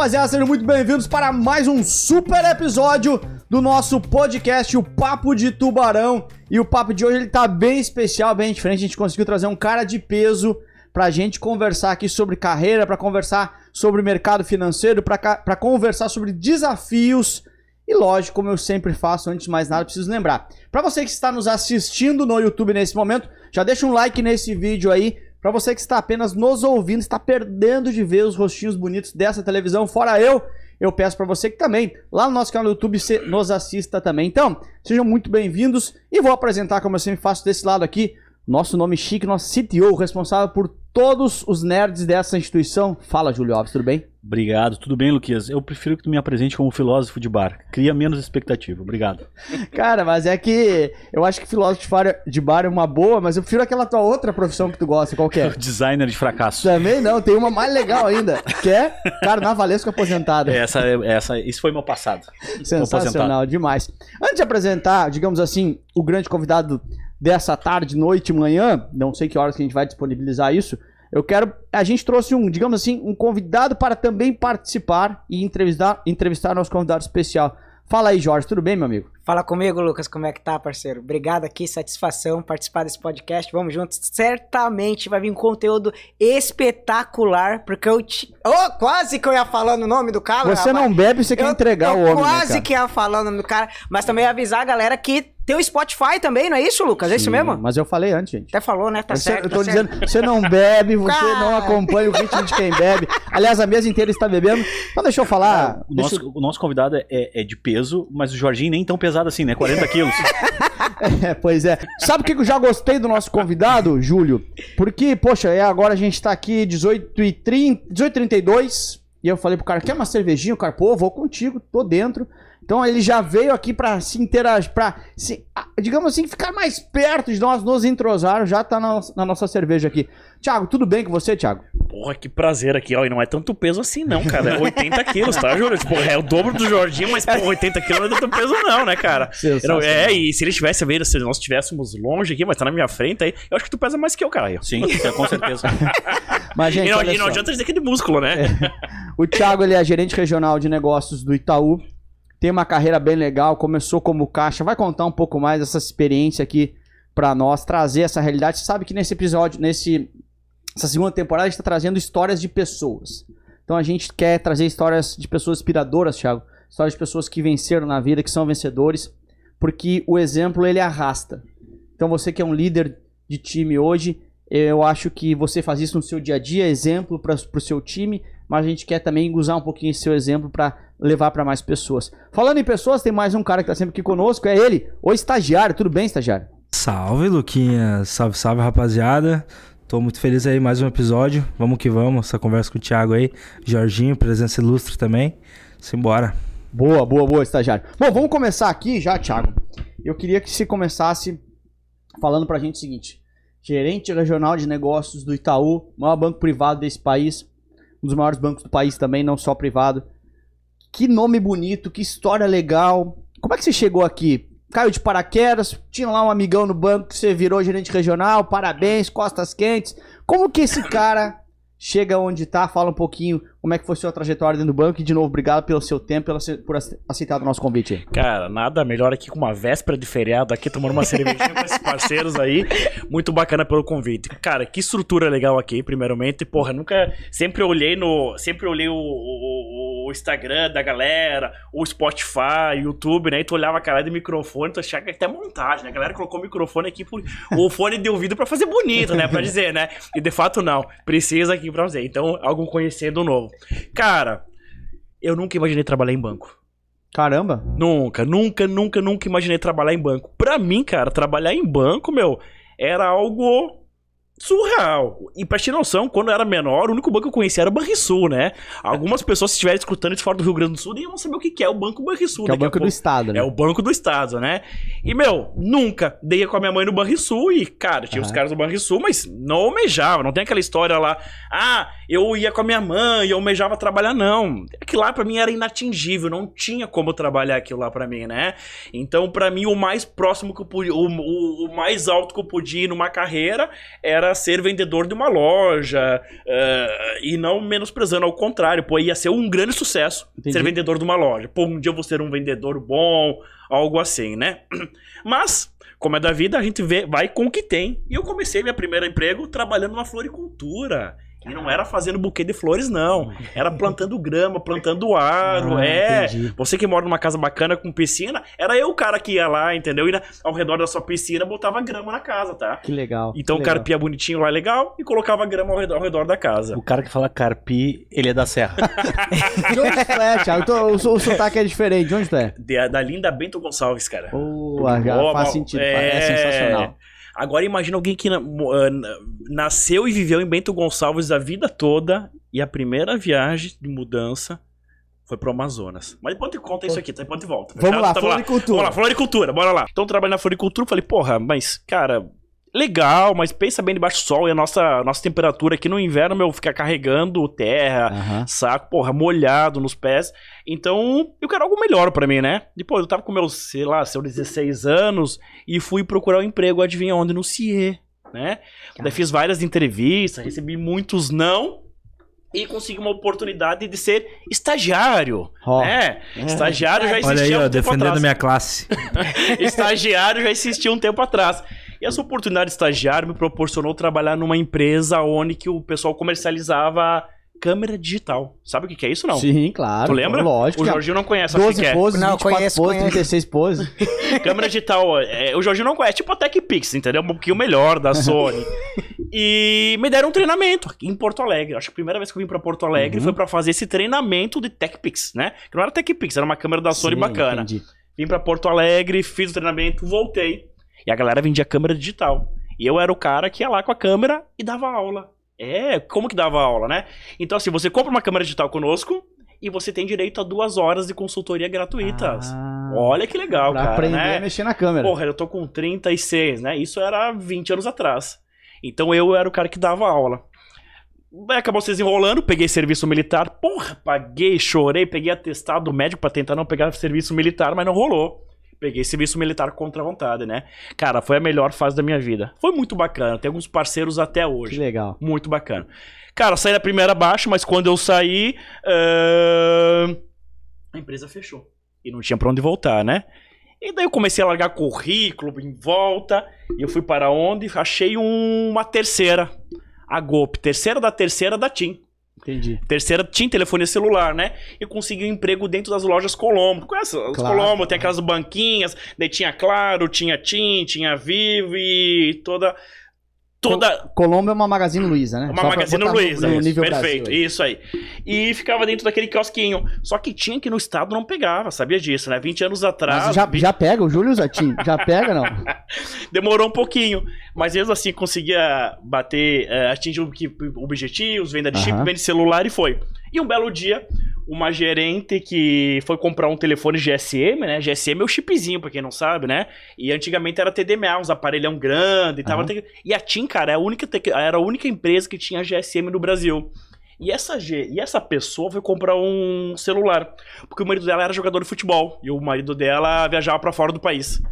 rapaziada, sejam muito bem-vindos para mais um super episódio do nosso podcast, o Papo de Tubarão. E o papo de hoje ele tá bem especial, bem diferente. A gente conseguiu trazer um cara de peso pra gente conversar aqui sobre carreira, pra conversar sobre mercado financeiro, pra conversar sobre desafios. E lógico, como eu sempre faço, antes de mais nada, preciso lembrar. Pra você que está nos assistindo no YouTube nesse momento, já deixa um like nesse vídeo aí. Pra você que está apenas nos ouvindo, está perdendo de ver os rostinhos bonitos dessa televisão, fora eu, eu peço pra você que também, lá no nosso canal do YouTube, nos assista também. Então, sejam muito bem-vindos e vou apresentar, como eu sempre faço desse lado aqui, nosso nome chique, nosso CTO, responsável por todos os nerds dessa instituição. Fala, Júlio Alves, tudo bem? Obrigado, tudo bem, Luquias? Eu prefiro que tu me apresente como filósofo de bar. Cria menos expectativa. Obrigado. Cara, mas é que eu acho que filósofo de bar- é uma boa, mas eu prefiro aquela tua outra profissão que tu gosta, qual que é? Designer de fracasso. Também não, tem uma mais legal ainda, que é carnavalesco aposentado. Essa, essa, isso foi meu passado. Sensacional, demais. Antes de apresentar, digamos assim, o grande convidado dessa tarde, noite, manhã, não sei que horas que a gente vai disponibilizar isso, eu quero. A gente trouxe um, digamos assim, um convidado para também participar e entrevistar, entrevistar nosso convidado especial. Fala aí, Jorge, tudo bem, meu amigo? Fala comigo, Lucas, como é que tá, parceiro? Obrigado aqui, satisfação participar desse podcast. Vamos juntos. Certamente vai vir um conteúdo espetacular, porque eu te... Oh, quase que eu ia falando o nome do cara. Você rapaz. não bebe, você quer Eu- entregar eu o homem, né, quase cara? que ia falar o nome do cara, mas também avisar a galera que tem o Spotify também, não é isso, Lucas? É isso mesmo? Mas eu falei antes, gente. Até falou, né? Tá Você- certo. eu tô tá certo. dizendo, você não bebe, você Cara. não acompanha o ritmo de quem bebe. Aliás, a mesa inteira está bebendo. Então deixa eu falar. O deixa nosso, o nosso convidado é, é de peso, mas o Jorginho nem tão pesado assim, né? 40 quilos. É, pois é. Sabe o que eu já gostei do nosso convidado, Júlio? Porque, poxa, é, agora a gente tá aqui 18h30, 18h32 e eu falei pro cara, quer uma cervejinha? O cara, pô, vou contigo, tô dentro. Então ele já veio aqui pra se interagir, pra, se, digamos assim, ficar mais perto de nós, nos entrosar, já tá na, na nossa cerveja aqui. Tiago, tudo bem com você, Tiago? Porra, que prazer aqui, ó. E não é tanto peso assim, não, cara. É 80 quilos, tá, Júlio? Tipo, é o dobro do Jorginho, mas, pô, 80 quilos não é tanto peso, não, né, cara? Não- é, e se ele estivesse vendo, se nós estivéssemos longe aqui, mas tá na minha frente aí, eu acho que tu pesa mais que eu, cara. Sim, com certeza. Mas, gente, e não, olha e não só. adianta dizer que é de músculo, né? O Thiago ele é gerente regional de negócios do Itaú. Tem uma carreira bem legal, começou como caixa. Vai contar um pouco mais dessa experiência aqui pra nós, trazer essa realidade. Você sabe que nesse episódio, nesse essa segunda temporada, a gente tá trazendo histórias de pessoas. Então a gente quer trazer histórias de pessoas inspiradoras, Thiago. Histórias de pessoas que venceram na vida, que são vencedores, porque o exemplo ele arrasta. Então você que é um líder de time hoje, eu acho que você faz isso no seu dia a dia, exemplo para o seu time, mas a gente quer também usar um pouquinho esse seu exemplo para levar para mais pessoas. Falando em pessoas, tem mais um cara que tá sempre aqui conosco, é ele, o estagiário. Tudo bem, estagiário? Salve, Luquinha. Salve, salve, rapaziada. Tô muito feliz aí, mais um episódio. Vamos que vamos, essa conversa com o Thiago aí. Jorginho, presença ilustre também. Simbora. Boa, boa, boa, estagiário. Bom, vamos começar aqui já, Thiago. Eu queria que você começasse falando pra gente o seguinte: gerente regional de negócios do Itaú, maior banco privado desse país, um dos maiores bancos do país também, não só privado. Que nome bonito, que história legal. Como é que você chegou aqui? Caiu de paraquedas, tinha lá um amigão no banco que você virou gerente regional, parabéns, costas quentes. Como que esse cara chega onde tá? Fala um pouquinho como é que foi sua trajetória dentro do banco e de novo, obrigado pelo seu tempo, ace- por ace- aceitar o nosso convite. Cara, nada melhor aqui com uma véspera de feriado aqui, tomando uma cervejinha com esses parceiros aí. Muito bacana pelo convite. Cara, que estrutura legal aqui, primeiramente. Porra, nunca. Sempre olhei no. Sempre olhei o, o- o Instagram da galera, o Spotify, o YouTube, né? E tu olhava a cara de microfone, tu achava que até montagem, né? A galera colocou o microfone aqui, por, o fone de ouvido pra fazer bonito, né? Pra dizer, né? E de fato não. Precisa aqui pra fazer. Então, algum conhecendo novo. Cara, eu nunca imaginei trabalhar em banco. Caramba! Nunca, nunca, nunca, nunca imaginei trabalhar em banco. Pra mim, cara, trabalhar em banco, meu, era algo surreal. E pra ter noção, quando eu era menor, o único banco que eu conhecia era o Banrisul, né? Algumas pessoas, se estiverem escutando isso fora do Rio Grande do Sul, nem vão saber o que é o Banco Banrisul. Que é o Banco do. Estado, né? É o Banco do Estado, né? E, meu, nunca dei com a minha mãe no Banrisul e, cara, tinha os caras do Banrisul, mas não almejava, não tem aquela história lá, ah, eu ia com a minha mãe, eu almejava trabalhar, não. Aquilo lá pra mim era inatingível, não tinha como trabalhar aquilo lá pra mim, né? Então, pra mim, o mais próximo que eu podia, o, o, o mais alto que eu podia ir numa carreira era ser vendedor de uma loja. eh, e não menosprezando, ao contrário, pô, ia ser um grande sucesso Entendi. ser vendedor de uma loja. Pô, um dia eu vou ser um vendedor bom, algo assim, né? Mas, como é da vida, a gente vê, vai com o que tem. E eu comecei meu primeiro emprego trabalhando na floricultura. E não era fazendo buquê de flores, não. Era plantando grama, plantando aro. Ah, é. entendi. Você que mora numa casa bacana com piscina, era eu o cara que ia lá, entendeu? E ao redor da sua piscina botava grama na casa, tá? Que legal. Então que o carpia bonitinho lá legal e colocava grama ao redor, ao redor da casa. O cara que fala carpi, ele é da serra. De onde tu é, Thiago? Tu- o, o sotaque é diferente. De onde tu é? De- da linda Bento Gonçalves, cara. Oh, já faz sentido. É... sensacional. Agora imagina alguém que na- nasceu e viveu em Bento Gonçalves a vida toda e a primeira viagem de mudança foi pro Amazonas. Mas depois te conta isso aqui, tá? depois eu volta. Vamos lá, floricultura. Vamos lá, floricultura, bora lá. Então trabalhando na floricultura, falei, porra, mas, cara, legal, mas pensa bem debaixo do sol e a nossa, nossa temperatura aqui no inverno, meu, fica carregando terra, Aham. saco, porra, molhado nos pés. Então, eu quero algo melhor pra mim, né? Depois, eu tava com meus, sei lá, seus 16 anos e fui procurar um emprego, adivinha onde? No CIE, né? Daí fiz várias entrevistas, recebi muitos não e consegui uma oportunidade de ser estagiário, Ó. né? Estagiário já existia Olha aí, há ó, um tempo defendendo atrás. minha classe. estagiário já existia um tempo atrás. E essa oportunidade de estagiário me proporcionou trabalhar numa empresa onde que o pessoal comercializava câmera digital. Sabe o que que é isso, não? Sim, claro. Tu lembra? Lógico. O. Jorginho não conhece, sabe o que 12 que é. poses, Não, 24 conheço, poses, conheço. 36 poses. Câmera digital, é, o Jorginho não conhece, tipo a TechPix, entendeu? Um pouquinho melhor da Sony. e me deram um treinamento aqui em Porto Alegre. Acho que a primeira vez que eu vim pra Porto Alegre Uhum. foi pra fazer esse treinamento de TechPix, né? Que não era TechPix, era uma câmera da Sony Sim, bacana. entendi. Vim pra Porto Alegre, fiz o treinamento, voltei. E a galera vendia câmera digital. E eu era o cara que ia lá com a câmera e dava aula. É, como que dava aula, né? Então, assim, você compra uma câmera digital conosco e você tem direito a duas horas de consultoria gratuitas. Ah, Olha que legal, pra cara, aprender né? a mexer na câmera. Porra, eu tô com 36, né? Isso era 20 anos atrás. Então eu era o cara que dava aula. Acabou se desenrolando, peguei serviço militar. Porra, paguei, chorei, peguei atestado médico pra tentar não pegar serviço militar, mas não rolou. Peguei serviço militar contra a vontade, né? Cara, foi a melhor fase da minha vida. Foi muito bacana, tem alguns parceiros até Que hoje. legal. Muito bacana. Cara, saí da primeira baixa, mas quando eu saí, ahn, a empresa fechou. E não tinha pra onde voltar, né? E daí eu comecei a largar currículo em volta. E eu fui para onde? Achei um- uma terceira. A GOP. Terceira da terceira da TIM. Entendi. Terceira TIM, telefonia celular, né? E consegui um emprego dentro das lojas Colombo. Conhece os Claro. Colombo? Tem aquelas banquinhas. Daí tinha Claro, tinha TIM, tinha Vivo e toda... Toda, Colombo é uma Magazine Luiza, né? uma Só Magazine Luiza. No isso, nível perfeito, Brasil isso aí. E ficava dentro daquele quiosquinho. Só que tinha que no estado não pegava, sabia disso, né? 20 anos atrás. Mas já, vi- já pega o Júlio Zatin? Já pega, não? Demorou um pouquinho. Mas mesmo assim conseguia bater, eh, atingir o objetivos, venda de chip, venda de celular e foi. E um belo dia, uma gerente que foi comprar um telefone GSM, né? GSM é o chipzinho, pra quem não sabe, né? E antigamente era TDMA, uns aparelhão grande e tava. Aham. E a TIM, cara, é a única era a única empresa que tinha GSM no Brasil. E essa, G- e essa pessoa foi comprar um celular. Porque o marido dela era jogador de futebol. E o marido dela viajava pra fora do país.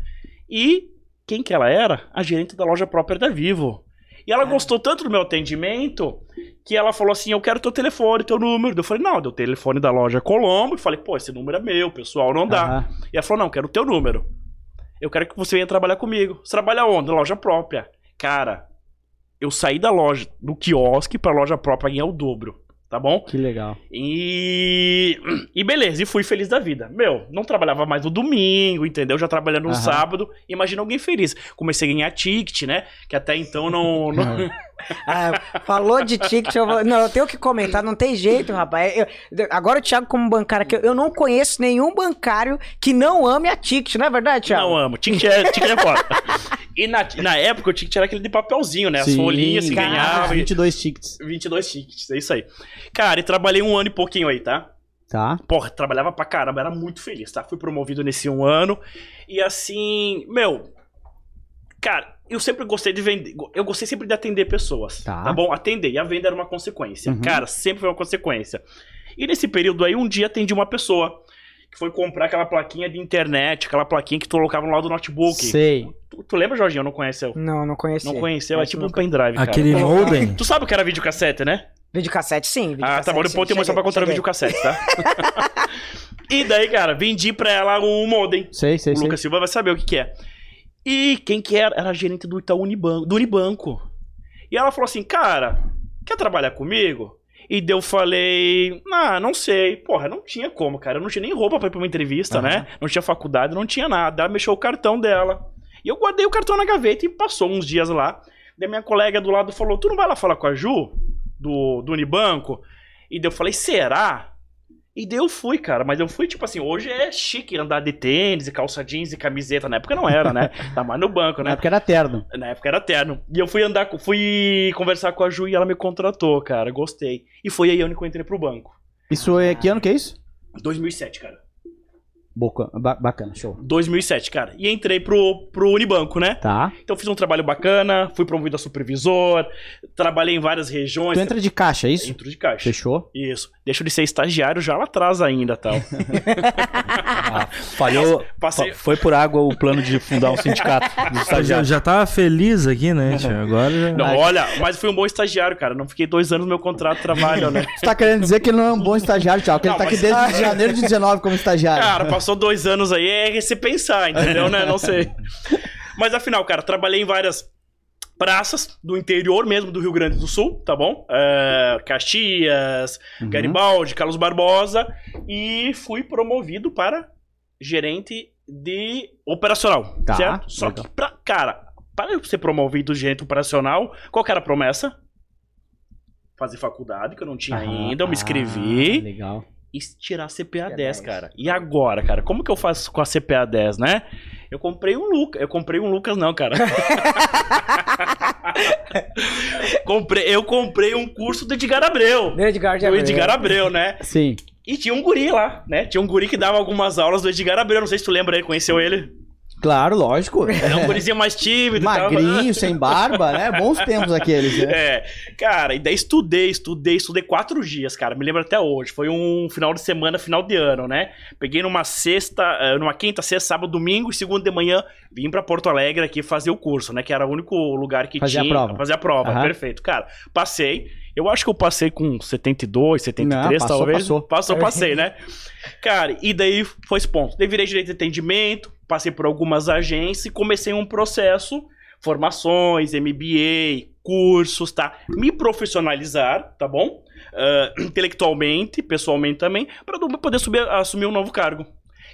E quem que ela era? A gerente da loja própria da Vivo. E ela gostou tanto do meu atendimento que ela falou assim: Eu quero teu telefone, teu número. Eu falei: Não, deu o telefone da loja Colombo. E falei: Pô, esse número é meu, pessoal, não dá. Aham. E ela falou: Não, quero o teu número. Eu quero que você venha trabalhar comigo. Você trabalha onde? Na loja própria. Cara, eu saí da loja, do quiosque pra loja própria ganhar o dobro. Tá bom? Que legal. E, e beleza, e fui feliz da vida. Meu, não trabalhava mais no domingo, entendeu? Já trabalhando no Aham. sábado. Imagina alguém feliz. Comecei a ganhar ticket, né? Que até então não. não- Ah, falou de ticket, eu vou... Não, eu tenho que comentar, não tem jeito, rapaz. Eu- agora o Thiago, como bancário aqui, eu não conheço nenhum bancário que não ame a ticket, não é verdade, Thiago? Não amo. Ticket é, ticket é foda. E na, na época o ticket era aquele de papelzinho, né? As Sim, folhinhas se cara, ganhava. e- 22 tickets. 22 tickets, é isso aí. Cara, e trabalhei um ano e pouquinho aí, tá? Tá? Porra, trabalhava pra caramba, era muito feliz, tá? Fui promovido nesse um ano. E assim, meu. Cara, eu sempre gostei de vender. Eu gostei sempre de atender pessoas. Tá. Tá, bom? Atender. E a venda era uma consequência. Uhum. Cara, sempre foi uma consequência. E nesse período aí, um dia atendi uma pessoa que foi comprar aquela plaquinha de internet, aquela plaquinha que tu colocava no lado do notebook. Sei. Tu, tu lembra, Jorginho? Não conheceu? Não, não conhecia. Não conheceu? É tipo um pendrive, cara. Aquele modem. Tu sabe o que era videocassete, né? Videocassete, sim. Ah, tá bom, depois sim. eu mostrar pra contar o videocassete, tá? e daí, cara, vendi pra ela um modem. Sei, sei, o sei. Lucas Silva vai saber o que, que é. E quem que era? Era a gerente do Itaú Unibanco, do Unibanco. E ela falou assim, cara, quer trabalhar comigo? E eu falei, ah, não sei. Porra, não tinha como, cara. Eu não tinha nem roupa pra ir pra uma entrevista, né? Não tinha faculdade, não tinha nada. Ela mexeu o cartão dela. E eu guardei o cartão na gaveta e passou uns dias lá. Daí minha colega do lado falou, tu não vai lá falar com a Ju, do, do Unibanco? E eu falei, será? E daí eu fui, cara, mas eu fui, tipo assim, hoje é chique andar de tênis e calça jeans e camiseta. Na época não era, né? Tá mais no banco, Na né? época era terno. Na época era terno. E eu fui andar, fui conversar com a Ju e ela me contratou, cara. Gostei. E foi aí onde eu entrei pro banco. Isso é. Que ano que é isso? 2007, cara. Boca, ba- bacana, show. 2007, cara. E entrei pro, pro Unibanco, né? Tá. Então fiz um trabalho bacana, fui promovido a supervisor, trabalhei em várias regiões. Tu entra de caixa, é isso? Dentro de caixa. Fechou? Isso. Deixo de ser estagiário já lá atrás ainda, tal. Ah, falhou. Passei- Foi por água o plano de fundar um sindicato dos Já, estagiários. já tava feliz aqui, né, tio? Agora já... Não, olha, mas fui um bom estagiário, cara. Não fiquei dois anos no meu contrato de trabalho, né? Tu tá querendo dizer que ele não é um bom estagiário, tchau. Que ele tá aqui desde janeiro de 19 como estagiário. Cara, passou dois anos aí, é se pensar, entendeu, né? Não sei. Mas afinal, cara, trabalhei em várias praças do interior mesmo do Rio Grande do Sul, tá bom? É, Caxias, Uhum. Garibaldi, Carlos Barbosa. E fui promovido para gerente de operacional, Tá, certo? Só legal. que, pra, cara, para eu ser promovido gerente operacional, qual que era a promessa? Fazer faculdade, que eu não tinha Aham. ainda, eu me Ah, inscrevi legal. e tirar CPA 10, 10. cara. E agora, cara? Como que eu faço com a CPA 10, né? Eu comprei um Lucas. Eu comprei um Lucas, não, cara. comprei, eu comprei um curso do Edgar Abreu. Do Edgar de Do Abreu. Edgar Abreu, né? Sim. E tinha um guri lá, né? Tinha um guri que dava algumas aulas do Edgar Abreu. Não sei se tu lembra aí, conheceu ele. Claro, lógico. Era um gurizinho mais tímido. Magrinho, sem barba, né? Bons tempos aqueles, né? É, cara, e daí estudei, estudei, estudei quatro dias, cara. Me lembro até hoje. Foi um final de semana, final de ano, né? Peguei numa sexta, eh, numa quinta, sexta, sábado, domingo e segunda de manhã vim pra Porto Alegre aqui fazer o curso, né? Que era o único lugar que Fazer a tinha. prova. Fazer a prova, Aham. perfeito. Cara, passei. Eu acho que eu passei com 72, 73, Não, passou, talvez. passou. Passou, passei, né? Cara, e daí foi esse ponto. Daí virei direito de atendimento, passei por algumas agências e comecei um processo, formações, MBA, cursos, tá? Me profissionalizar, tá bom? Ah, intelectualmente, pessoalmente também, para poder subir, assumir um novo cargo.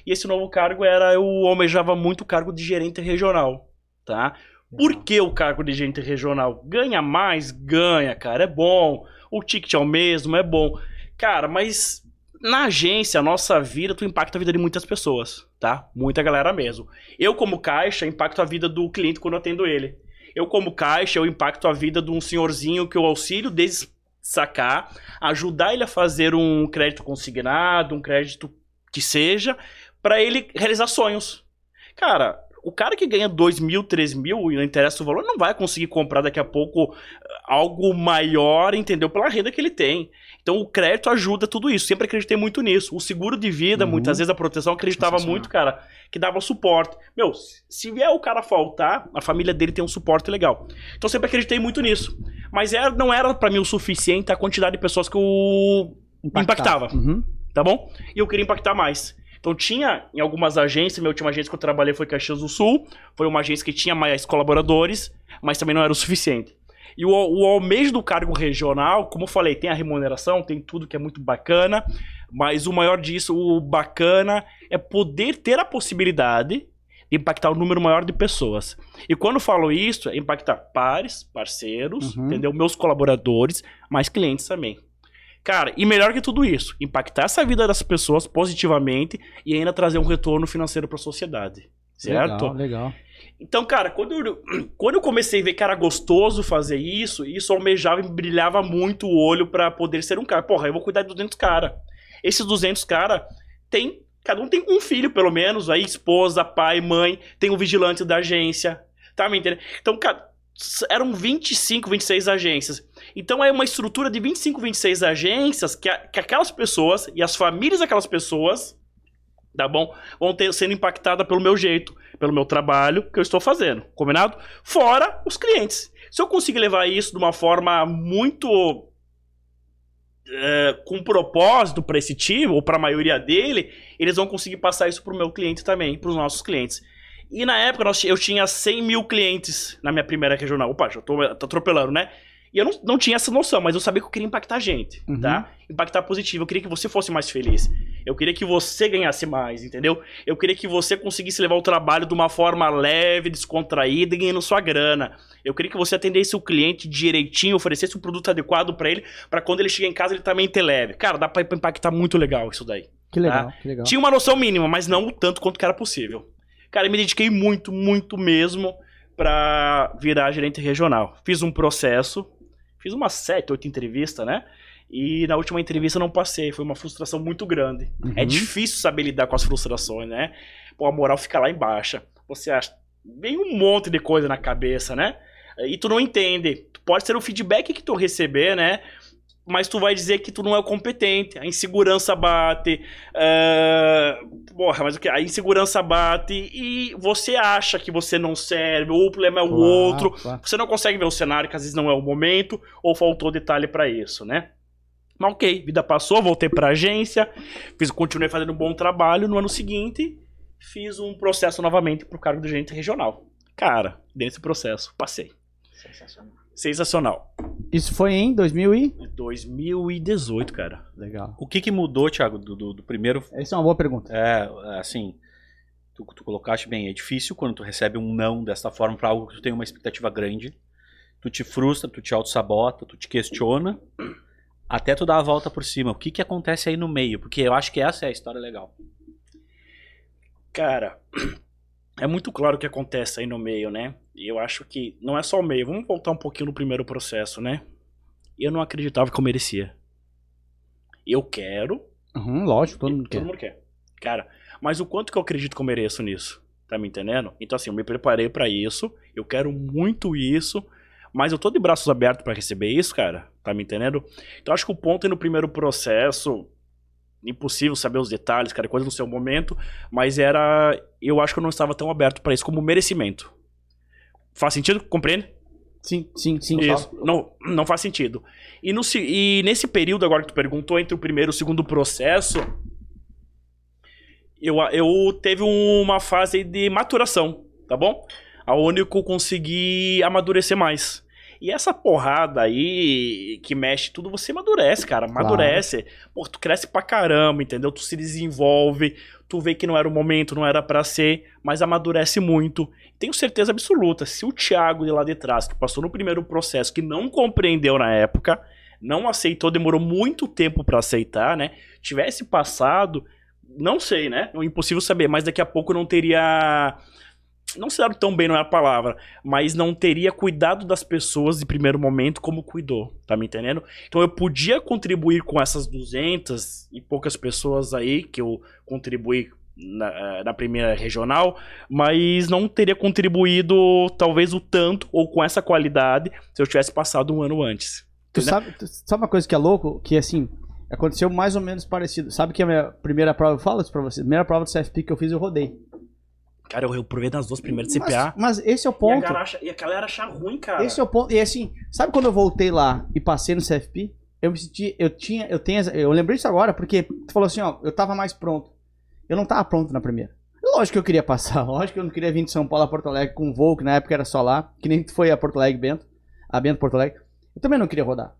E esse novo cargo era, eu almejava muito o cargo de gerente regional, tá? Por que o cargo de gerente regional? Ganha mais? Ganha, cara, é bom. O ticket é o mesmo, é bom. Cara, mas na agência, a nossa vida, tu impacta a vida de muitas pessoas, tá? Muita galera mesmo. Eu, como caixa, impacto a vida do cliente quando eu atendo ele. Eu, como caixa, eu impacto a vida de um senhorzinho que eu auxilio desde sacar, ajudar ele a fazer um crédito consignado, um crédito que seja, para ele realizar sonhos. Cara, o cara que ganha 2 mil, 3 mil e não interessa o valor, não vai conseguir comprar daqui a pouco eh, algo maior, entendeu? Pela renda que ele tem. Então o crédito ajuda tudo isso. Sempre acreditei muito nisso. O seguro de vida, Uhum. muitas vezes a proteção, acreditava muito, cara, que dava suporte. Meu, se vier o cara faltar, a família dele tem um suporte legal. Então sempre acreditei muito nisso. Mas era, não era pra mim o suficiente a quantidade de pessoas que eu impactava Uhum. tá bom? E eu queria impactar mais. Então tinha em algumas agências, minha última agência que eu trabalhei foi Caxias do Sul, foi uma agência que tinha mais colaboradores, mas também não era o suficiente. E o, o almejo do cargo regional, como eu falei, tem a remuneração, tem tudo que é muito bacana, mas o maior disso, o bacana, é poder ter a possibilidade de impactar um número maior de pessoas. E quando eu falo isso, é impactar pares, parceiros, Uhum. entendeu? Meus colaboradores, mas clientes também. Cara, e melhor que tudo isso, impactar essa vida das pessoas positivamente e ainda trazer um retorno financeiro para a sociedade. Certo? Legal, legal. Então, cara, quando eu, quando eu comecei a ver que era gostoso fazer isso, isso almejava e brilhava muito o olho pra poder ser um cara. Porra, eu vou cuidar de 200 cara. Esses 200 cara tem, cada um tem um filho pelo menos, aí esposa, pai, mãe, tem o vigilante da agência, tá me entendendo? Então, cara, eram 25, 26 agências. Então é uma estrutura de 25, 26 agências que, que aquelas pessoas e as famílias daquelas pessoas tá bom? Vão ter sendo impactada pelo meu jeito, pelo meu trabalho que eu estou fazendo, combinado? Fora os clientes. Se eu conseguir levar isso de uma forma muito é, com propósito para esse time, ou para a maioria dele, eles vão conseguir passar isso para o meu cliente também, para os nossos clientes. E na época eu tinha 100 mil clientes na minha primeira regional. Opa, já tô atropelando, né? E eu não, não tinha essa noção, mas eu sabia que eu queria impactar a gente, Uhum. tá? Impactar positivo. Eu queria que você fosse mais feliz. Eu queria que você ganhasse mais, entendeu? Eu queria que você conseguisse levar o trabalho de uma forma leve, descontraída e ganhando sua grana. Eu queria que você atendesse o cliente direitinho, oferecesse um produto adequado pra ele, pra quando ele chegar em casa ele também ter leve. Cara, dá pra impactar muito legal isso daí. Que legal, que legal. Tinha uma noção mínima, mas não o tanto quanto que era possível. Cara, eu me dediquei muito, muito mesmo pra virar gerente regional. Fiz um processo, fiz umas sete, oito entrevistas, né? E na última entrevista eu não passei, foi uma frustração muito grande. É Uhum. difícil saber lidar com as frustrações, né? Pô, a moral fica lá embaixo. Você acha, vem um monte de coisa na cabeça, né? E tu não entende. Pode ser o feedback que tu receber, né? Mas tu vai dizer que tu não é o competente. A insegurança bate. é, Porra, mas o que? A insegurança bate e você acha que você não serve, ou o problema é o Claro, outro. claro. Você não consegue ver o cenário, que às vezes não é o momento, ou faltou detalhe pra isso, né? Mas ok, vida passou, voltei pra agência, fiz, continuei fazendo um bom trabalho. No ano seguinte, fiz um processo novamente pro cargo de gerente regional. Cara, desse processo, passei. Sensacional. Sensacional. Isso foi em 2000 e... 2018, cara. Legal. O que, que mudou, Thiago, do, do- do primeiro Essa é uma boa pergunta. É, assim, tu, tu colocaste bem, é difícil quando tu recebe um não desta forma pra algo que tu tem uma expectativa grande. Tu te frustra, tu te auto-sabota, tu te questiona, até tu dar a volta por cima. O que que acontece aí no meio? Porque eu acho que essa é a história legal. Cara, é muito claro o que acontece aí no meio, né? Eu acho que não é só o meio. Vamos voltar um pouquinho no primeiro processo, né? Eu não acreditava que eu merecia. Eu quero, Uhum, lógico, todo mundo Todo quer. mundo quer. Cara, mas o quanto que eu acredito que eu mereço nisso? Tá me entendendo? Então, assim, eu me preparei pra isso. Eu quero muito isso. Mas eu tô de braços abertos pra receber isso, cara. Tá me entendendo? Então, acho que o ponto é no primeiro processo. Impossível saber os detalhes, cara, coisa no seu momento. Mas era. Eu acho que eu não estava tão aberto pra isso como merecimento. Faz sentido? Compreende? Sim, sim, sim. Isso. Não, não faz sentido. E, no, e nesse período agora que tu perguntou, entre o primeiro e o segundo processo, eu, eu teve uma fase de maturação, tá bom? Aonde eu consegui amadurecer mais. E essa porrada aí que mexe tudo, você amadurece, cara. Amadurece. Pô, tu cresce pra caramba, entendeu? Tu se desenvolve, tu vê que não era o momento, não era pra ser, mas amadurece muito. Tenho certeza absoluta, se o Thiago de lá de trás, que passou no primeiro processo, que não compreendeu na época, não aceitou, demorou muito tempo pra aceitar, né? Tivesse passado, não sei, né? É impossível saber, mas daqui a pouco não teria. Não se tão bem, não é a palavra, mas não teria cuidado das pessoas de primeiro momento como cuidou, tá me entendendo? Então eu podia contribuir com essas 200 e poucas pessoas aí que eu contribuí na, na primeira regional, mas não teria contribuído talvez o tanto ou com essa qualidade se eu tivesse passado um ano antes. Tu sabe, tu sabe uma coisa que é louco? Que assim, aconteceu mais ou menos parecido. Sabe que a minha primeira prova, eu falo isso pra você, a primeira prova do CFP que eu fiz, eu rodei. Cara, eu provei nas duas primeiras de Mas, CPA. mas esse é o E a, ponto. galera acha, e a galera acha ruim, cara. Esse é o ponto. E assim, sabe quando eu voltei lá e passei no CFP? Eu me senti, eu tinha, eu tenho, eu lembrei isso agora porque tu falou assim, ó, eu tava mais pronto. Eu não tava pronto na primeira. Lógico que eu queria passar, lógico que eu não queria vir de São Paulo a Porto Alegre com voo, que na época era só lá, que nem tu foi a Porto Alegre, Bento, a Bento Porto Alegre. Eu também não queria rodar,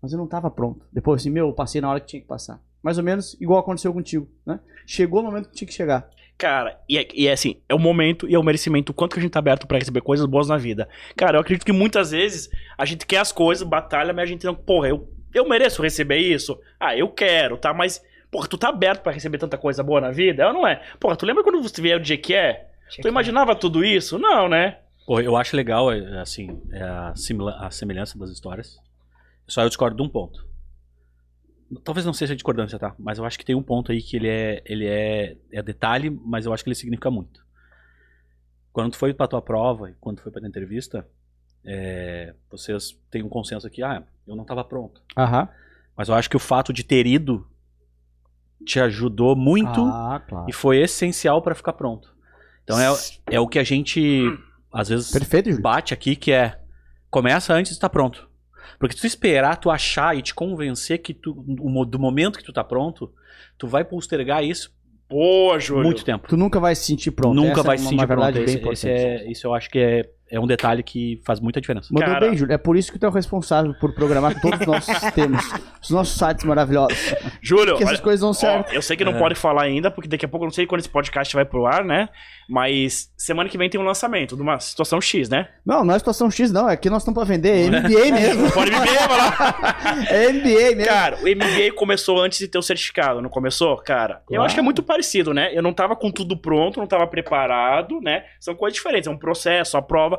mas eu não tava pronto. Depois assim, meu, eu passei na hora que tinha que passar. Mais ou menos igual aconteceu contigo, né? Chegou o momento que tinha que chegar. Cara, e é, e é assim, é o momento e é o merecimento, o quanto que a gente tá aberto pra receber coisas boas na vida. Cara, eu acredito que muitas vezes a gente quer as coisas, batalha, mas a gente não, porra, eu, eu mereço receber isso? Ah, eu quero, tá? Mas, porra, tu tá aberto pra receber tanta coisa boa na vida? É ou não é? Porra, tu lembra quando você vier o dia que é? Tu imaginava tudo isso? Não, né? Pô, eu acho legal, é, assim, é a, a semelhança das histórias. Só eu discordo de um ponto. Talvez não seja discordância, tá? Mas eu acho que tem um ponto aí que ele é, ele é, é detalhe, mas eu acho que ele significa muito. Quando tu foi pra tua prova e quando foi pra tua entrevista, é, vocês têm um consenso aqui, ah, eu não tava pronto. Aham. Mas eu acho que o fato de ter ido te ajudou muito Ah, claro. e foi essencial pra ficar pronto. Então é, é o que a gente às vezes Perfeito, bate aqui que é começa antes de estar pronto. Porque se tu esperar, tu achar e te convencer que tu, do momento que tu tá pronto, tu vai postergar isso Boa, Júlio. muito tempo. Tu nunca vai se sentir pronto. Nunca Essa vai é se uma, sentir pronto. bem Esse, esse é, isso eu acho que é, é um detalhe que faz muita diferença. Mandou Cara- bem, Júlio. É por isso que tu é o responsável por programar todos os nossos sistemas, os nossos sites maravilhosos. Júlio, Que essas olha- coisas dão ó, certo. eu sei que não É. pode falar ainda, porque daqui a pouco eu não sei quando esse podcast vai pro ar, né? Mas semana que vem tem um lançamento de uma situação X, né? Não, não é situação X, não. É que nós estamos pra vender. É NBA mesmo. Pode me ver, vai lá. É NBA mesmo. Cara, o MBA começou antes de ter o certificado, não começou? Cara, eu acho que é muito parecido, né? Eu não tava com tudo pronto, não tava preparado, né? São coisas diferentes, é um processo, a prova.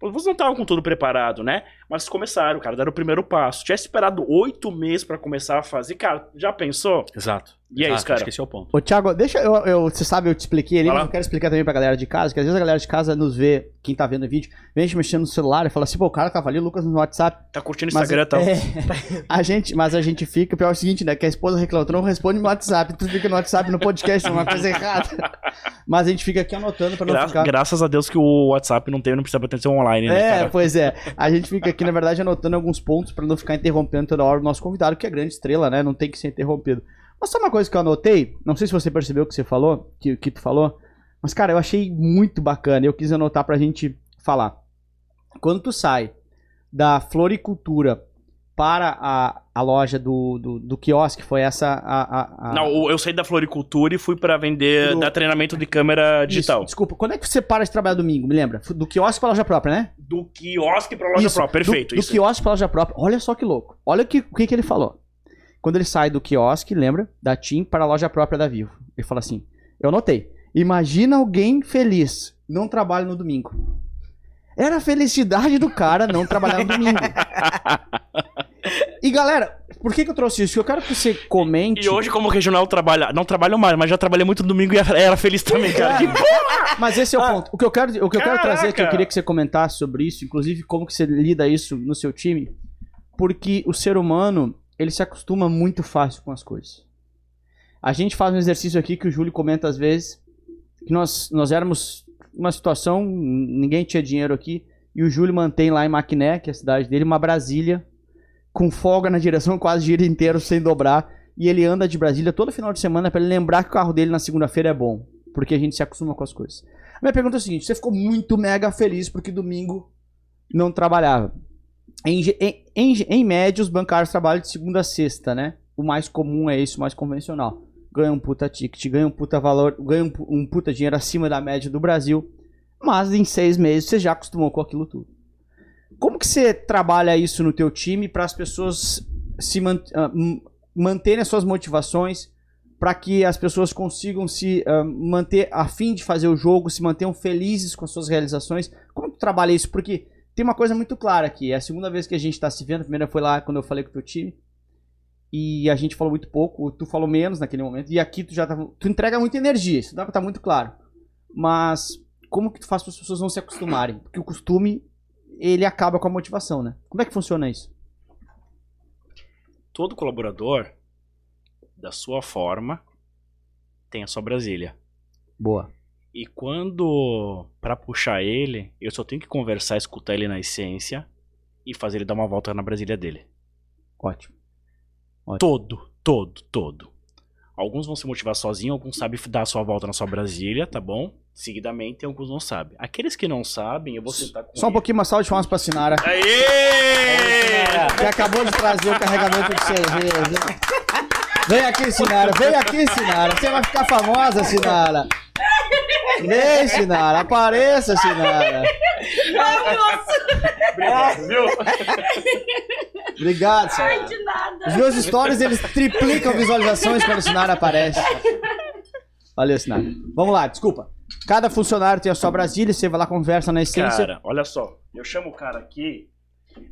Vocês não estavam com tudo preparado, né? Mas começaram, cara, deram o primeiro passo. Tivesse esperado oito meses pra começar a fazer, cara, já pensou? Exato. E é Exato, isso, cara. É o ponto. Ô, Thiago, deixa eu, eu- Você sabe, eu te expliquei ali, Vai mas lá. eu quero explicar também pra galera de casa, que às vezes a galera de casa nos vê, quem tá vendo o vídeo, vem a gente mexendo no celular e fala assim, pô, o cara tava ali, o Lucas no WhatsApp. Tá curtindo o Instagram e tal. é, a gente, mas a gente fica, o pior é o seguinte, né? Que a esposa reclama, tu não responde no WhatsApp, tu fica no WhatsApp no podcast, é uma coisa errada. Mas a gente fica aqui anotando pra não Gra- ficar. Graças a Deus que o WhatsApp não tem, não precisa atenção online, né, É, cara? pois é. A gente fica aqui, na verdade, anotando alguns pontos pra não ficar interrompendo toda hora o nosso convidado, que é grande estrela, né? Não tem que ser interrompido. Mas só uma coisa que eu anotei, não sei se você percebeu o que você falou, que, que tu falou, mas, cara, eu achei muito bacana, eu quis anotar pra gente falar. Quando tu sai da floricultura para a, a loja do, do, do quiosque, foi essa a... a- a- Não, eu saí da floricultura e fui pra vender, Pro- dar treinamento de câmera digital. Isso, desculpa, quando é que você para de trabalhar domingo, me lembra? Do quiosque pra loja própria, né? Do quiosque pra loja Isso, própria, perfeito. Do, do quiosque pra loja própria. Olha só que louco. Olha o que, que, que ele falou. Quando ele sai do quiosque, lembra? Da TIM para a loja própria da Vivo. Ele fala assim: Eu notei. Imagina alguém feliz. Não trabalha no domingo. Era a felicidade do cara não trabalhar no domingo. E galera, por que, que eu trouxe isso? Eu quero que você comente. E hoje, como regional, trabalha, não trabalho mais, mas já trabalhei muito no domingo e era, feliz também, cara. Que Mas esse é o ponto. O que eu quero, o que eu quero trazer, que eu queria que você comentasse sobre isso, inclusive como que você lida isso no seu time, porque o ser humano, ele se acostuma muito fácil com as coisas. A gente faz um exercício aqui que o Júlio comenta às vezes, que nós, nós éramos uma situação, ninguém tinha dinheiro aqui, e o Júlio mantém lá em Maquiné, que é a cidade dele, uma Brasília, com folga na direção, quase gira inteiro, sem dobrar, e ele anda de Brasília todo final de semana para ele lembrar que o carro dele na segunda-feira é bom, porque a gente se acostuma com as coisas. A minha pergunta é a seguinte: você ficou muito mega feliz porque domingo não trabalhava. Em, em, em, em média, os bancários trabalham de segunda a sexta, né? O mais comum é isso, o mais convencional. Ganha um puta ticket, ganha um puta valor, ganha um, um puta dinheiro acima da média do Brasil. Mas em seis meses você já acostumou com aquilo tudo. Como que você trabalha isso no teu time para as pessoas se m- manterem as suas motivações, para que as pessoas consigam se ah, manter a fim de fazer o jogo, se mantenham felizes com as suas realizações? Como tu trabalha isso? Porque tem uma coisa muito clara aqui. É a segunda vez que a gente está se vendo. A primeira foi lá quando eu falei com o teu time. E a gente falou muito pouco, tu falou menos naquele momento. E aqui tu já tá, tu entrega muita energia, isso dá pra estar muito claro. Mas como que tu faz para as pessoas não se acostumarem? Porque o costume ele acaba com a motivação, né? Como é que funciona isso? Todo colaborador, da sua forma, tem a sua Brasília. Boa. E quando, pra puxar ele, eu só tenho que conversar, escutar ele na essência e fazer ele dar uma volta na Brasília dele. Ótimo. Todo, todo, todo. Alguns vão se motivar sozinhos, alguns sabem dar a sua volta na sua Brasília, tá bom? Seguidamente, alguns não sabem. Aqueles que não sabem, eu vou sentar com Só um pouquinho, uma salva de palmas pra Sinara. Aê! Que acabou de trazer o carregamento de cerveja. Vem aqui, Sinara. Vem aqui, Sinara. Você vai ficar famosa, Sinara. Vem, Sinara. Apareça, Sinara. Obrigado, viu? Obrigado, Sinara. de nada. Os meus stories, eles triplicam visualizações quando o Sinara aparece. Valeu, Sinara. Vamos lá, desculpa. Cada funcionário tem a sua Brasília, você vai lá, conversa na essência. Cara, olha só. Eu chamo o cara aqui.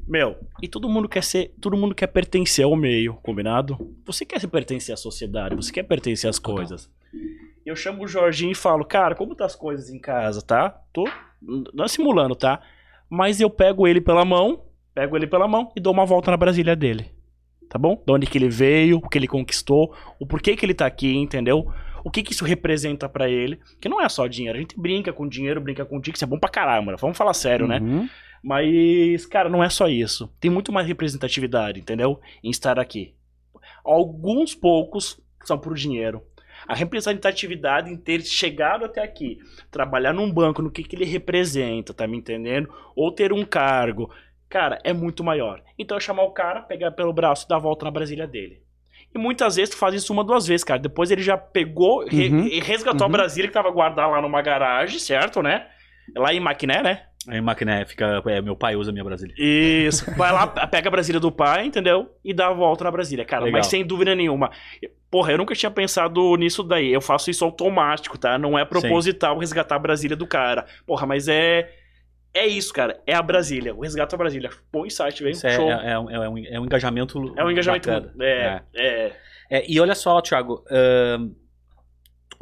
Meu, e todo mundo quer ser. Todo mundo quer pertencer ao meio, combinado? Você quer se pertencer à sociedade, você quer pertencer às coisas. Eu chamo o Jorginho e falo, cara, como tá as coisas em casa, tá? Tô. Não é simulando, tá? Mas eu pego ele pela mão, pego ele pela mão e dou uma volta na Brasília dele. Tá bom? De onde que ele veio, o que ele conquistou, o porquê que ele tá aqui, entendeu? O que que isso representa pra ele, que não é só dinheiro, a gente brinca com dinheiro, brinca com dinheiro, que isso é bom pra caralho, mano, vamos falar sério, né? Uhum. Mas, cara, não é só isso. Tem muito mais representatividade, entendeu? Em estar aqui. Alguns poucos são por dinheiro. A representatividade em ter chegado até aqui, trabalhar num banco, no que, que ele representa, tá me entendendo? Ou ter um cargo, cara, é muito maior. Então é chamar o cara, pegar pelo braço e dar a volta na Brasília dele. E muitas vezes tu faz isso uma, duas vezes, cara. Depois ele já pegou Uhum. e resgatou Uhum. a Brasília que tava guardada lá numa garagem, certo, né? Lá em Maquiné, né? Aí Maquiné fica. É, meu pai usa a minha Brasília. Isso. Vai lá, pega a Brasília do pai, entendeu? E dá a volta na Brasília, cara. Legal. Mas sem dúvida nenhuma. Porra, eu nunca tinha pensado nisso daí. Eu faço isso automático, tá? Não é proposital resgatar a Brasília do cara. Porra, mas é. É isso, cara. É a Brasília. O resgate da Brasília. Bom insight. Isso é, Show. é, é um, é um- é um engajamento. É um engajamento. É, é. É, e olha só, Thiago,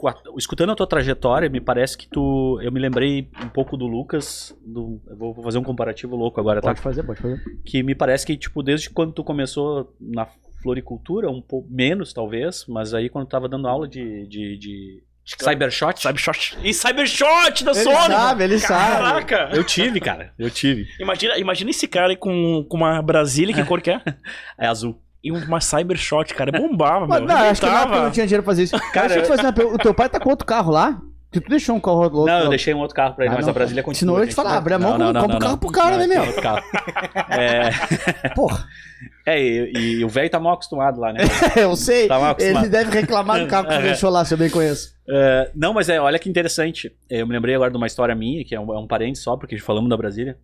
a- escutando a tua trajetória, me parece que tu. Eu me lembrei um pouco do Lucas. Do, eu vou fazer um comparativo louco agora, tá? Pode fazer, pode fazer. Que me parece que, tipo, desde quando tu começou na floricultura, um pouco menos, talvez, mas aí quando tu tava dando aula de. de, de Cybershot. Cybershot. E Cybershot da Ele Sony! sabe, ele sabe. Caraca! Eu tive, cara. Eu tive. Imagina, imagina esse cara aí com, com uma Brasília, que cor que é? É azul. E uma Cybershot, cara. Bombava, meu. não, acho que na época Arrebentava. não tinha dinheiro pra fazer isso. Cara, deixa eu te fazer uma pergunta. O teu pai tá com outro carro lá? Que tu deixou um carro outro? Não, eu deixei um outro carro pra ele, Ah, mas não. a Brasília continua. Senão eu ia te gente. falar, abre a mão, Não, não, compra um carro pro cara, né, meu? outro carro. É, Porra, é e, e o velho tá mal acostumado lá, né? eu sei. Tá mal acostumado. Ele deve reclamar do carro que tu É. deixou lá, se eu bem conheço. É, não, mas é, olha que interessante. Eu me lembrei agora de uma história minha, que é um, é um parente só, porque falamos da Brasília.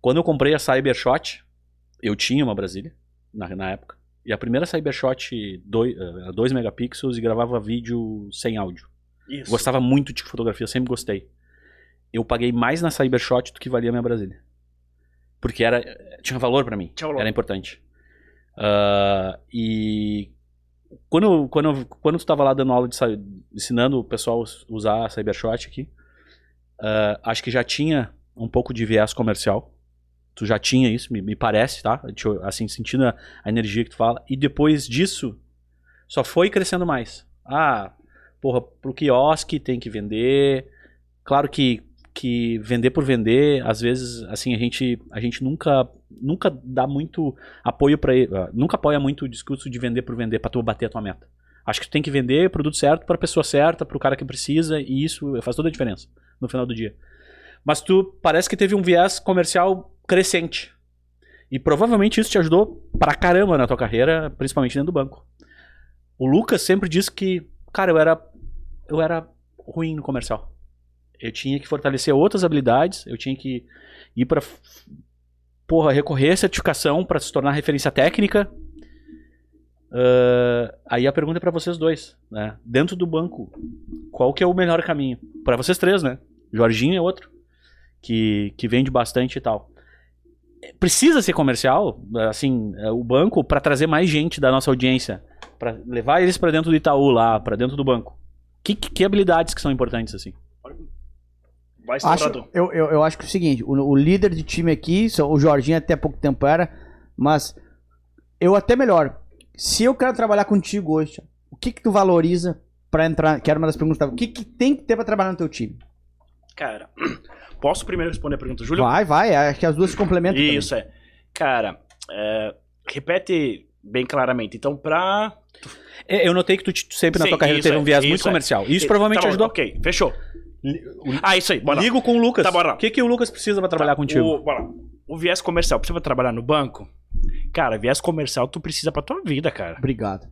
Quando eu comprei a Cybershot, eu tinha uma Brasília, na, na época. E a primeira Cybershot 2 megapixels e gravava vídeo sem áudio. Isso. Gostava muito de fotografia, sempre gostei. Eu paguei mais na Cybershot do que valia a minha Brasília. Porque era, tinha valor pra mim. Valor. Era importante. Ah, e quando, quando, quando tu tava lá dando aula de ensinando o pessoal a usar a Cybershot aqui, ah, acho que já tinha um pouco de viés comercial. Tu já tinha isso, me, me parece, tá? Assim, sentindo a, a energia que tu fala. E depois disso, só foi crescendo mais. Ah, porra, pro quiosque tem que vender. Claro que, que vender por vender, às vezes, assim, a gente, a gente nunca, nunca dá muito apoio para nunca apoia muito o discurso de vender por vender para tu bater a tua meta. Acho que tu tem que vender o produto certo para a pessoa certa, para o cara que precisa, e isso faz toda a diferença no final do dia. Mas tu parece que teve um viés comercial crescente. E provavelmente isso te ajudou pra caramba na tua carreira, principalmente dentro do banco. O Lucas sempre disse que, cara, eu era eu era ruim no comercial. Eu tinha que fortalecer outras habilidades, eu tinha que ir pra porra, recorrer à certificação pra se tornar referência técnica. Ah, aí a pergunta é pra vocês dois, né? Dentro do banco, qual que é o melhor caminho? Pra vocês três, né? Jorginho é outro que, que vende bastante e tal. Precisa ser comercial, assim, é, o banco pra trazer mais gente da nossa audiência, Pra levar eles pra dentro do Itaú lá, pra dentro do banco. Que, que, que habilidades que são importantes assim? Vai Acho, eu, eu, eu acho que é o seguinte, o, o líder de time aqui, o Jorginho até pouco tempo era, mas eu até melhor. Se eu quero trabalhar contigo hoje, o que que tu valoriza pra entrar, que era uma das perguntas, o que que tem que ter pra trabalhar no teu time? Cara, posso primeiro responder a pergunta, Júlio? Vai, vai, acho que as duas se complementam. também. Isso, é. Cara, é, repete bem claramente. Então, pra. É, Eu notei que tu t- sempre na Sim, tua carreira teve é, um viés muito é. comercial. Isso provavelmente Tá bom, ajudou. Ok, fechou. Ah, isso aí, bora. Ligo com o Lucas. Tá, bora lá. O que, que o Lucas precisa pra trabalhar contigo? O, bora lá. o viés comercial, precisa trabalhar no banco? Cara, viés comercial tu precisa pra tua vida, cara. Obrigado.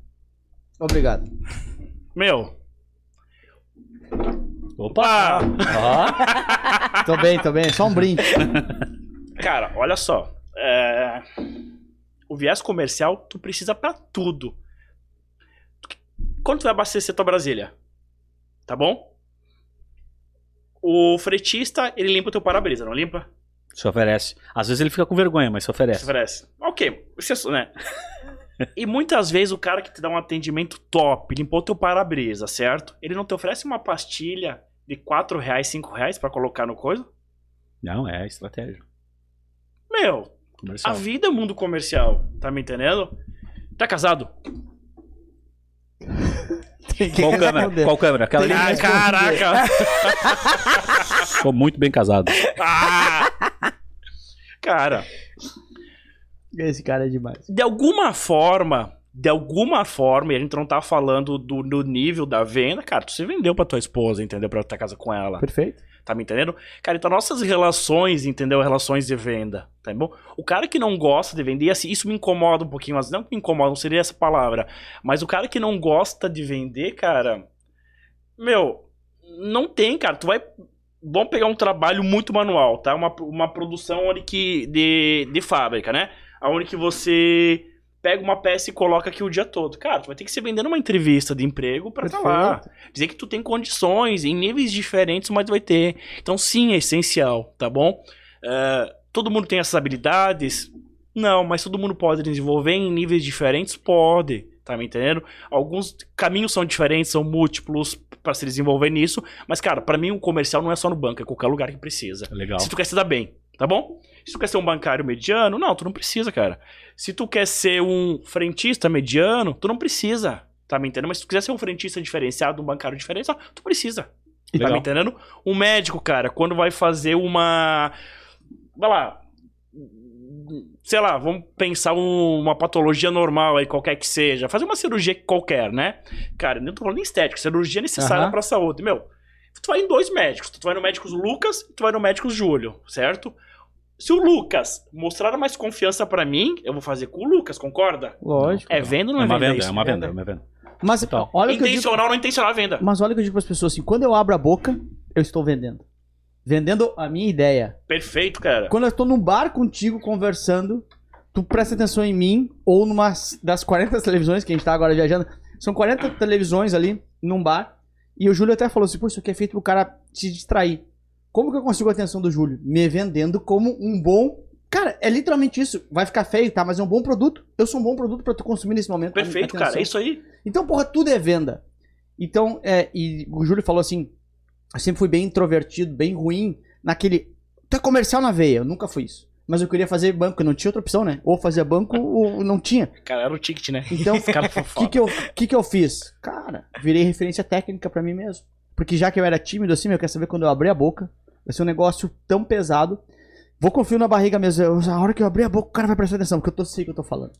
Obrigado. Meu, Opa! Ó. Tô bem, tô bem, só um brinde. cara, olha só. é, O viés comercial tu precisa pra tudo. Quanto tu vai abastecer tua Brasília? Tá bom? O fretista, ele limpa o teu para-brisa, não limpa? Se oferece. Às vezes ele fica com vergonha, mas se Se oferece. oferece. Ok, isso é, né? E muitas vezes o cara que te dá um atendimento top, limpou teu para-brisa, certo? Ele não te oferece uma pastilha de 4 reais, 5 reais pra colocar no coisa? Não, é estratégia. Meu, Comercial. a vida é mundo comercial, tá me entendendo? Tá casado? Qual câmera? Qual câmera? Aquela ali. Ah, caraca! Tô muito bem casado. Ah! Cara, Esse cara é demais. de alguma forma, de alguma forma, e a gente não tá falando do, do nível da venda, cara, tu se vendeu pra tua esposa, entendeu? Pra tua casa com ela. Perfeito. Tá me entendendo? Cara, então nossas relações, entendeu? Relações de venda, tá bom? O cara que não gosta de vender, assim, isso me incomoda um pouquinho, mas não que me incomoda, não seria essa palavra. Mas o cara que não gosta de vender, cara, meu, não tem, cara. Tu vai. Vamos pegar um trabalho muito manual, tá? Uma, uma produção onde que, de, de fábrica, né? Onde que você pega uma peça e coloca aqui o dia todo. Cara, tu vai ter que se vender numa entrevista de emprego pra tá lá. Dizer que tu tem condições em níveis diferentes, mas vai ter. Então, sim, é essencial, tá bom? É, todo mundo tem essas habilidades? Não, mas todo mundo pode desenvolver em níveis diferentes? Pode, tá me entendendo? Alguns caminhos são diferentes, são múltiplos pra se desenvolver nisso, mas, cara, pra mim o comercial não é só no banco, é qualquer lugar que precisa. Legal. Se tu quer se dar bem, tá bom? Se tu quer ser um bancário mediano, não, tu não precisa, cara. Se tu quer ser um frentista mediano, tu não precisa, tá me entendendo? Mas se tu quiser ser um frentista diferenciado, um bancário diferenciado, tu precisa. Tá Legal. me entendendo? Um médico, cara, quando vai fazer uma. Vai lá. Sei lá, vamos pensar um- uma patologia normal aí, qualquer que seja. Fazer uma cirurgia qualquer, né? Cara, não tô falando estética, cirurgia necessária Aham. pra saúde. Meu, tu vai em dois médicos. Tu vai no médico Lucas e tu vai no médico Júlio, certo? Se o Lucas mostrar mais confiança pra mim, eu vou fazer com o Lucas, concorda? Lógico. É venda ou não É é, uma venda? venda, é uma venda, é uma venda. Mas Então, olha o que eu digo. Intencional ou não intencional é venda. Mas olha o que eu digo para as pessoas assim, quando eu abro a boca, eu estou vendendo. Vendendo a minha ideia. Perfeito, cara. Quando eu estou num bar contigo conversando, tu presta atenção em mim ou numa das 40 televisões que a gente tá agora viajando. São 40 televisões ali num bar. E o Júlio até falou assim: pô, isso aqui é feito pro cara se distrair. Como que eu consigo a atenção do Júlio? Me vendendo como um bom. Cara, é literalmente isso. Vai ficar feio, tá? Mas é um bom produto. Eu sou um bom produto pra tu consumir nesse momento. Perfeito, cara. É isso aí. Então, porra, tudo é venda. Então, é, e o Júlio falou assim: eu sempre fui bem introvertido, bem ruim, naquele. Tu é comercial na veia, eu nunca fui isso. Mas eu queria fazer banco, não tinha outra opção, né? Ou fazia banco ou não tinha. Cara, era o ticket, né? Então, o que, que, eu, que, que eu fiz? Cara, virei referência técnica pra mim mesmo. Porque já que eu era tímido assim, eu quero saber quando eu abrir a boca. Vai ser um negócio tão pesado. Vou com frio na barriga mesmo. Eu- a hora que eu abrir a boca, o cara vai prestar atenção, porque eu tô sei o que eu tô falando.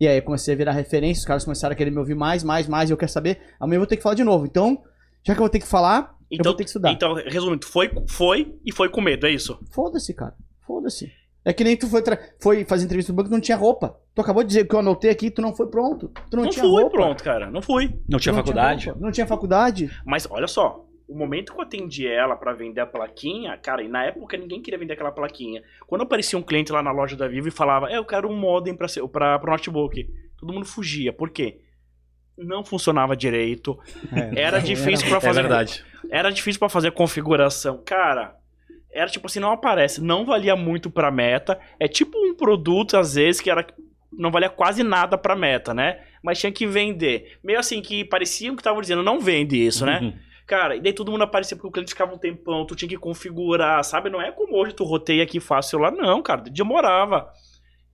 E aí eu comecei a virar referência, os caras começaram a querer me ouvir mais, mais, mais, e eu quero saber. Amanhã eu vou ter que falar de novo. Então, já que eu vou ter que falar, eu Então, vou ter que estudar. então, resumindo, foi, foi e foi com medo, é isso? Foda-se, cara. Foda-se. É que nem tu foi, foi fazer entrevista no banco e não tinha roupa. Tu acabou de dizer que eu anotei aqui, tu não foi pronto. Tu não, Não, tinha fui roupa. pronto, cara. Não fui. Não tinha não faculdade? roupa, não tinha faculdade. Mas olha só, o momento que eu atendi ela pra vender a plaquinha, cara, e na época ninguém queria vender aquela plaquinha. Quando aparecia um cliente lá na loja da Vivo e falava, é, eu quero um modem pra, pro notebook, todo mundo fugia. Por quê? Não funcionava direito, era difícil pra É fazer. verdade. Era difícil pra fazer a configuração. Cara, era tipo assim, não aparece, não valia muito pra meta. É tipo um produto, às vezes, que era não valia quase nada pra meta, né? Mas tinha que vender. Meio assim, que pareciam que estavam dizendo, não vende isso, né? Uhum. Cara, e daí todo mundo aparecia porque o cliente ficava um tempão, tu tinha que configurar, sabe? Não é como hoje tu roteia aqui fácil lá, não, cara. Demorava.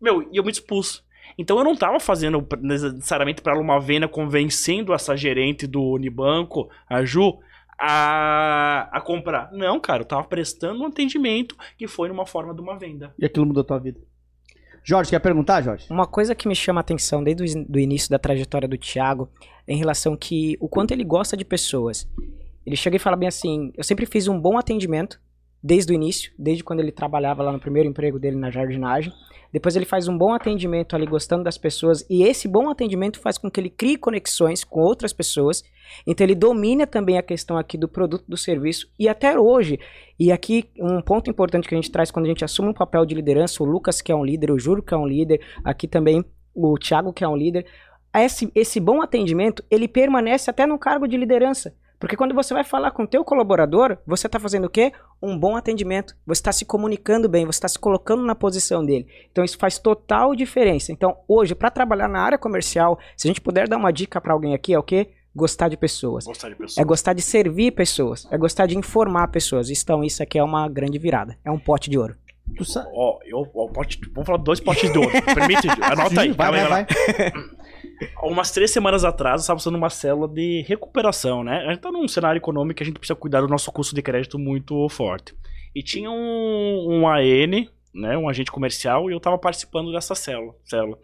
Meu, e eu me expus. Então eu não tava fazendo necessariamente pra ela uma venda convencendo essa gerente do Unibanco, a Ju, a, a comprar. Não, cara, eu tava prestando um atendimento que foi numa forma de uma venda. E aquilo mudou tua vida. Jorge, quer perguntar, Jorge? Uma coisa que me chama a atenção desde o início da trajetória do Thiago é em relação que o quanto ele gosta de pessoas. Ele chega e fala bem assim: eu sempre fiz um bom atendimento desde o início, desde quando ele trabalhava lá no primeiro emprego dele na jardinagem. Depois ele faz um bom atendimento ali gostando das pessoas e esse bom atendimento faz com que ele crie conexões com outras pessoas. Então ele domina também a questão aqui do produto, do serviço e até hoje. E aqui um ponto importante que a gente traz quando a gente assume um papel de liderança, o Lucas que é um líder, o Júlio que é um líder, aqui também o Thiago que é um líder. Esse, esse bom atendimento, ele permanece até no cargo de liderança. Porque quando você vai falar com o teu colaborador, você está fazendo o quê? Um bom atendimento. Você está se comunicando bem, você está se colocando na posição dele. Então isso faz total diferença. Então hoje, para trabalhar na área comercial, se a gente puder dar uma dica para alguém aqui, é o quê? Gostar de pessoas. Gostar de pessoas. É gostar de servir pessoas. É gostar de informar pessoas. Então isso aqui é uma grande virada. É um pote de ouro. Tu sabe. Ó, eu, ó, pote- vamos falar dois potes de ouro. Permite? Anota aí. Sim, aí, vai, vai vai. umas três semanas atrás, eu estava usando uma célula de recuperação, né? A gente tá num cenário econômico que a gente precisa cuidar do nosso custo de crédito muito forte. E tinha um, um AN, né, um agente comercial, e eu estava participando dessa célula, célula.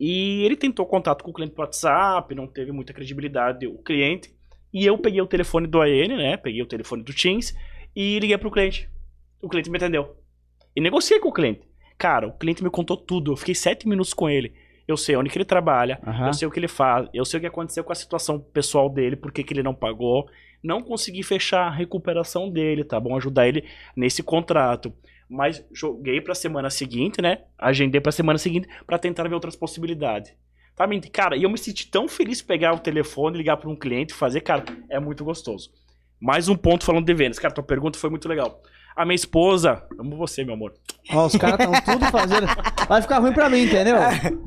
E ele tentou contato com o cliente por WhatsApp, não teve muita credibilidade o cliente. E eu peguei o telefone do AN, né? Peguei o telefone do Teams e liguei pro cliente. O cliente me atendeu. E negociei com o cliente. Cara, o cliente me contou tudo. Eu fiquei sete minutos com ele. Eu sei onde que ele trabalha, Aham. eu sei o que ele faz, eu sei o que aconteceu com a situação pessoal dele, por que ele não pagou. Não consegui fechar a recuperação dele, tá bom? Ajudar ele nesse contrato. Mas joguei pra semana seguinte, né? Agendei pra semana seguinte pra tentar ver outras possibilidades. Tá? Cara, e eu me senti tão feliz de pegar o telefone, ligar pra um cliente e fazer, cara, é muito gostoso. Mais um ponto falando de vendas. Cara, tua pergunta foi muito legal. A minha esposa, amo você, meu amor. Ó, os caras estão tudo fazendo. Vai ficar ruim pra mim, entendeu?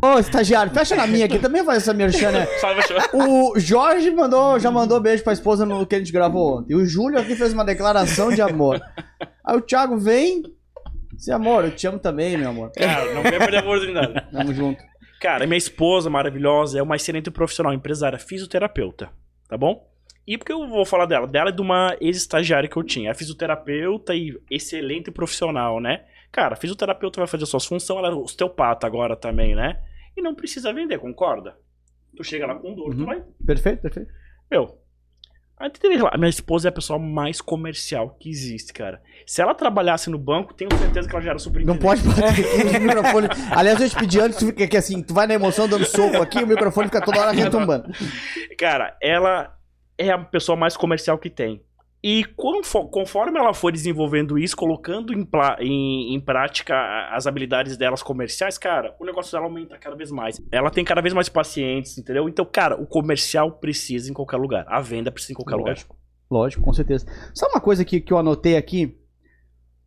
Ô, estagiário, fecha na minha aqui. Também faz essa merchan, né? Salve. O Jorge mandou, já mandou beijo pra esposa no que a gente gravou ontem. E o Júlio aqui fez uma declaração de amor. Aí o Thiago vem. Seu amor, eu te amo também, meu amor. Cara, não quer perder a oportunidade. Tamo junto. Cara, minha esposa maravilhosa é uma excelente profissional, empresária, fisioterapeuta, tá bom? E por que eu vou falar dela? Dela é de uma ex-estagiária que eu tinha. É fisioterapeuta e excelente profissional, né? Cara, fisioterapeuta vai fazer suas funções, ela é osteopata agora também, né? E não precisa vender, concorda? Tu chega lá com dor, tu Uhum. vai. Perfeito, perfeito. Meu. A minha esposa é a pessoa mais comercial que existe, cara. Se ela trabalhasse no banco, tenho certeza que ela já era super Não pode bater no microfone. Aliás, eu te pedi antes tu que assim, tu vai na emoção dando soco aqui, o microfone fica toda hora retumbando. Cara, ela é a pessoa mais comercial que tem. E confo- conforme ela for desenvolvendo isso, colocando em, em- em prática as habilidades delas comerciais, cara, o negócio dela aumenta cada vez mais. Ela tem cada vez mais pacientes, entendeu? Então, cara, o comercial precisa em qualquer lugar. A venda precisa em qualquer lugar. Lógico. Lógico, com certeza. Sabe uma coisa que, que eu anotei aqui?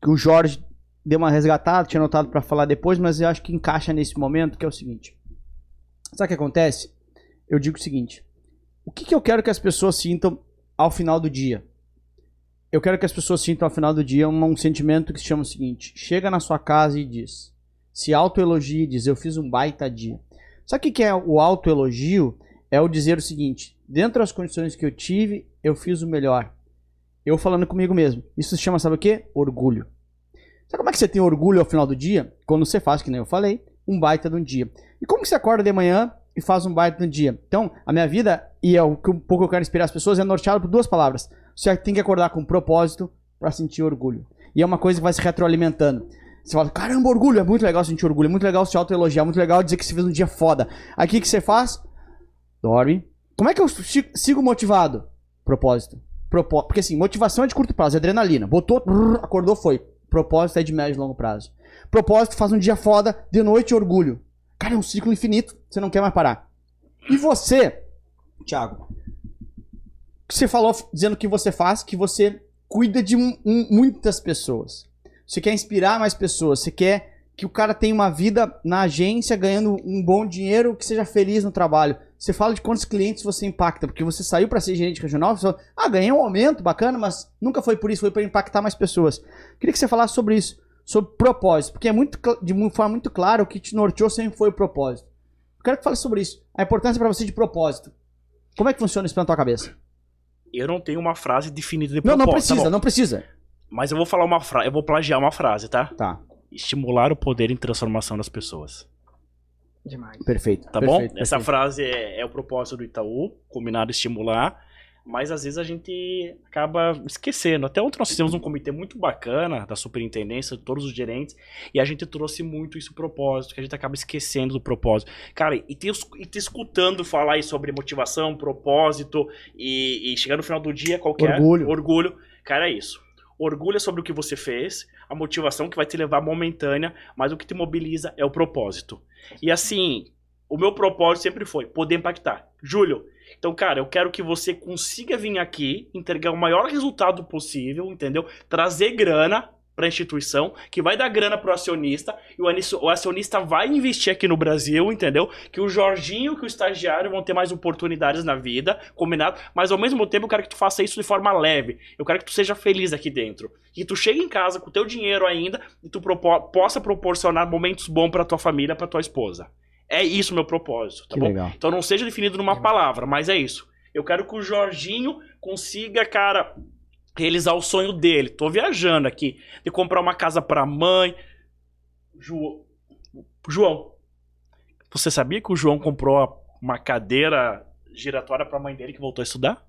Que o Jorge deu uma resgatada, tinha anotado pra falar depois, mas eu acho que encaixa nesse momento, que é o seguinte. Sabe o que acontece? Eu digo o seguinte. O que, que eu quero que as pessoas sintam ao final do dia? Eu quero que as pessoas sintam ao final do dia um, um sentimento que se chama o seguinte. Chega na sua casa e diz. Se autoelogia e diz, eu fiz um baita dia. Sabe o que, é o autoelogio? É o dizer o seguinte. Dentro das condições que eu tive, eu fiz o melhor. Eu falando comigo mesmo. Isso se chama, sabe o quê? Orgulho. Sabe como é que você tem orgulho ao final do dia? Quando você faz, que nem eu falei, um baita de um dia. E como que você acorda de manhã e faz um baita de um dia? Então, a minha vida, e é o que um pouco eu quero inspirar as pessoas, é norteado por duas palavras. Você tem que acordar com propósito para sentir orgulho. E é uma coisa que vai se retroalimentando. Você fala, caramba, orgulho, é muito legal sentir orgulho, é muito legal se autoelogiar, é muito legal dizer que você fez um dia foda. Aí o que, você faz? Dorme. Como é que eu si- sigo motivado? Propósito. Propó Porque assim, motivação é de curto prazo, é adrenalina. Botou, brrr, acordou, foi. Propósito é de médio e longo prazo. Propósito faz um dia foda, de noite orgulho. Cara, é um ciclo infinito, você não quer mais parar. E você, Thiago, que você falou dizendo que você faz, que você cuida de muitas pessoas. Você quer inspirar mais pessoas, você quer que o cara tenha uma vida na agência ganhando um bom dinheiro, que seja feliz no trabalho. Você fala de quantos clientes você impacta, porque você saiu para ser gerente regional, você falou, ah, ganhei um aumento, bacana, mas nunca foi por isso, foi para impactar mais pessoas. Queria que você falasse sobre isso, sobre propósito, porque é muito de uma forma muito clara o que te norteou sempre foi o propósito. Eu quero que fale sobre isso, a importância para você de propósito. Como é que funciona isso na tua cabeça? Eu não tenho uma frase definida de Não, propósito. não tá precisa, bom. não precisa. Mas eu vou falar uma frase, eu vou plagiar uma frase, tá? Tá, Estimular o poder em transformação das pessoas. Demais. perfeito. Tá perfeito, bom? Essa perfeito. frase é, é o propósito do Itaú, combinado estimular, mas às vezes a gente acaba esquecendo. Até ontem nós fizemos um comitê muito bacana da superintendência, de todos os gerentes, e a gente trouxe muito isso propósito, que a gente acaba esquecendo do propósito. Cara, e te, e te escutando falar aí sobre motivação, propósito, e, e chegar no final do dia, qualquer Orgulho. orgulho, cara, é isso. Orgulho é sobre o que você fez, a motivação que vai te levar momentânea, mas o que te mobiliza é o propósito. E assim, o meu propósito sempre foi poder impactar. Júlio, então, cara, eu quero que você consiga vir aqui, entregar o maior resultado possível, entendeu? Trazer grana para a instituição, que vai dar grana pro acionista, e o acionista vai investir aqui no Brasil, entendeu? Que o Jorginho, que o estagiário vão ter mais oportunidades na vida, combinado? Mas ao mesmo tempo eu quero que tu faça isso de forma leve. Eu quero que tu seja feliz aqui dentro. Que tu chegue em casa com o teu dinheiro ainda e tu possa proporcionar momentos bons pra tua família, pra tua esposa. É isso o meu propósito, tá Que bom? legal. Então não seja definido numa palavra, mas é isso. Eu quero que o Jorginho consiga, cara, realizar o sonho dele. Tô viajando aqui, de comprar uma casa pra mãe. João, João, você sabia que o João comprou uma cadeira giratória pra mãe dele que voltou a estudar?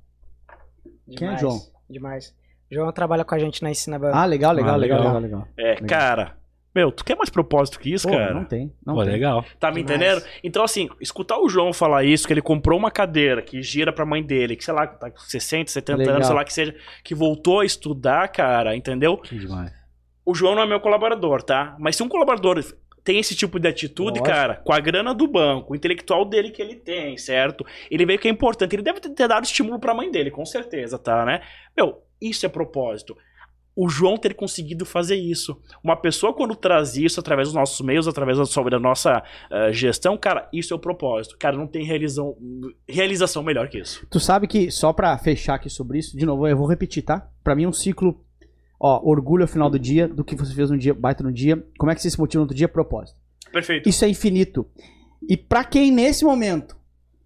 Quem é Demais, João? Demais. João trabalha com a gente na Ensina. Ah, legal, legal, Ah, legal, legal. legal, legal. É, Legal. cara. Meu, tu quer mais propósito que isso, Pô, cara? não tem, não Pô, tem. legal. Tá me Demais. entendendo? Então, assim, escutar o João falar isso, que ele comprou uma cadeira que gira pra mãe dele, que sei lá, tá com 60, 70 Legal. anos, sei lá que seja, que voltou a estudar, cara, entendeu? Que demais. O João não é meu colaborador, tá? Mas se um colaborador tem esse tipo de atitude, Lógico. cara, com a grana do banco, o intelectual dele que ele tem, certo? Ele vê que é importante. Ele deve ter ter dado estímulo pra mãe dele, com certeza, tá, né? Meu, isso é propósito. O João ter conseguido fazer isso. Uma pessoa, quando traz isso através dos nossos meios, através da, nossa eh, gestão, cara, isso é o propósito. Cara, não tem realização, realização melhor que isso. Tu sabe que, só pra fechar aqui sobre isso, de novo, eu vou repetir, tá? Pra mim, um ciclo, ó, orgulho ao final do dia, do que você fez no dia, baita no dia. Como é que você se motiva no outro dia? Propósito. Perfeito. Isso é infinito. E pra quem nesse momento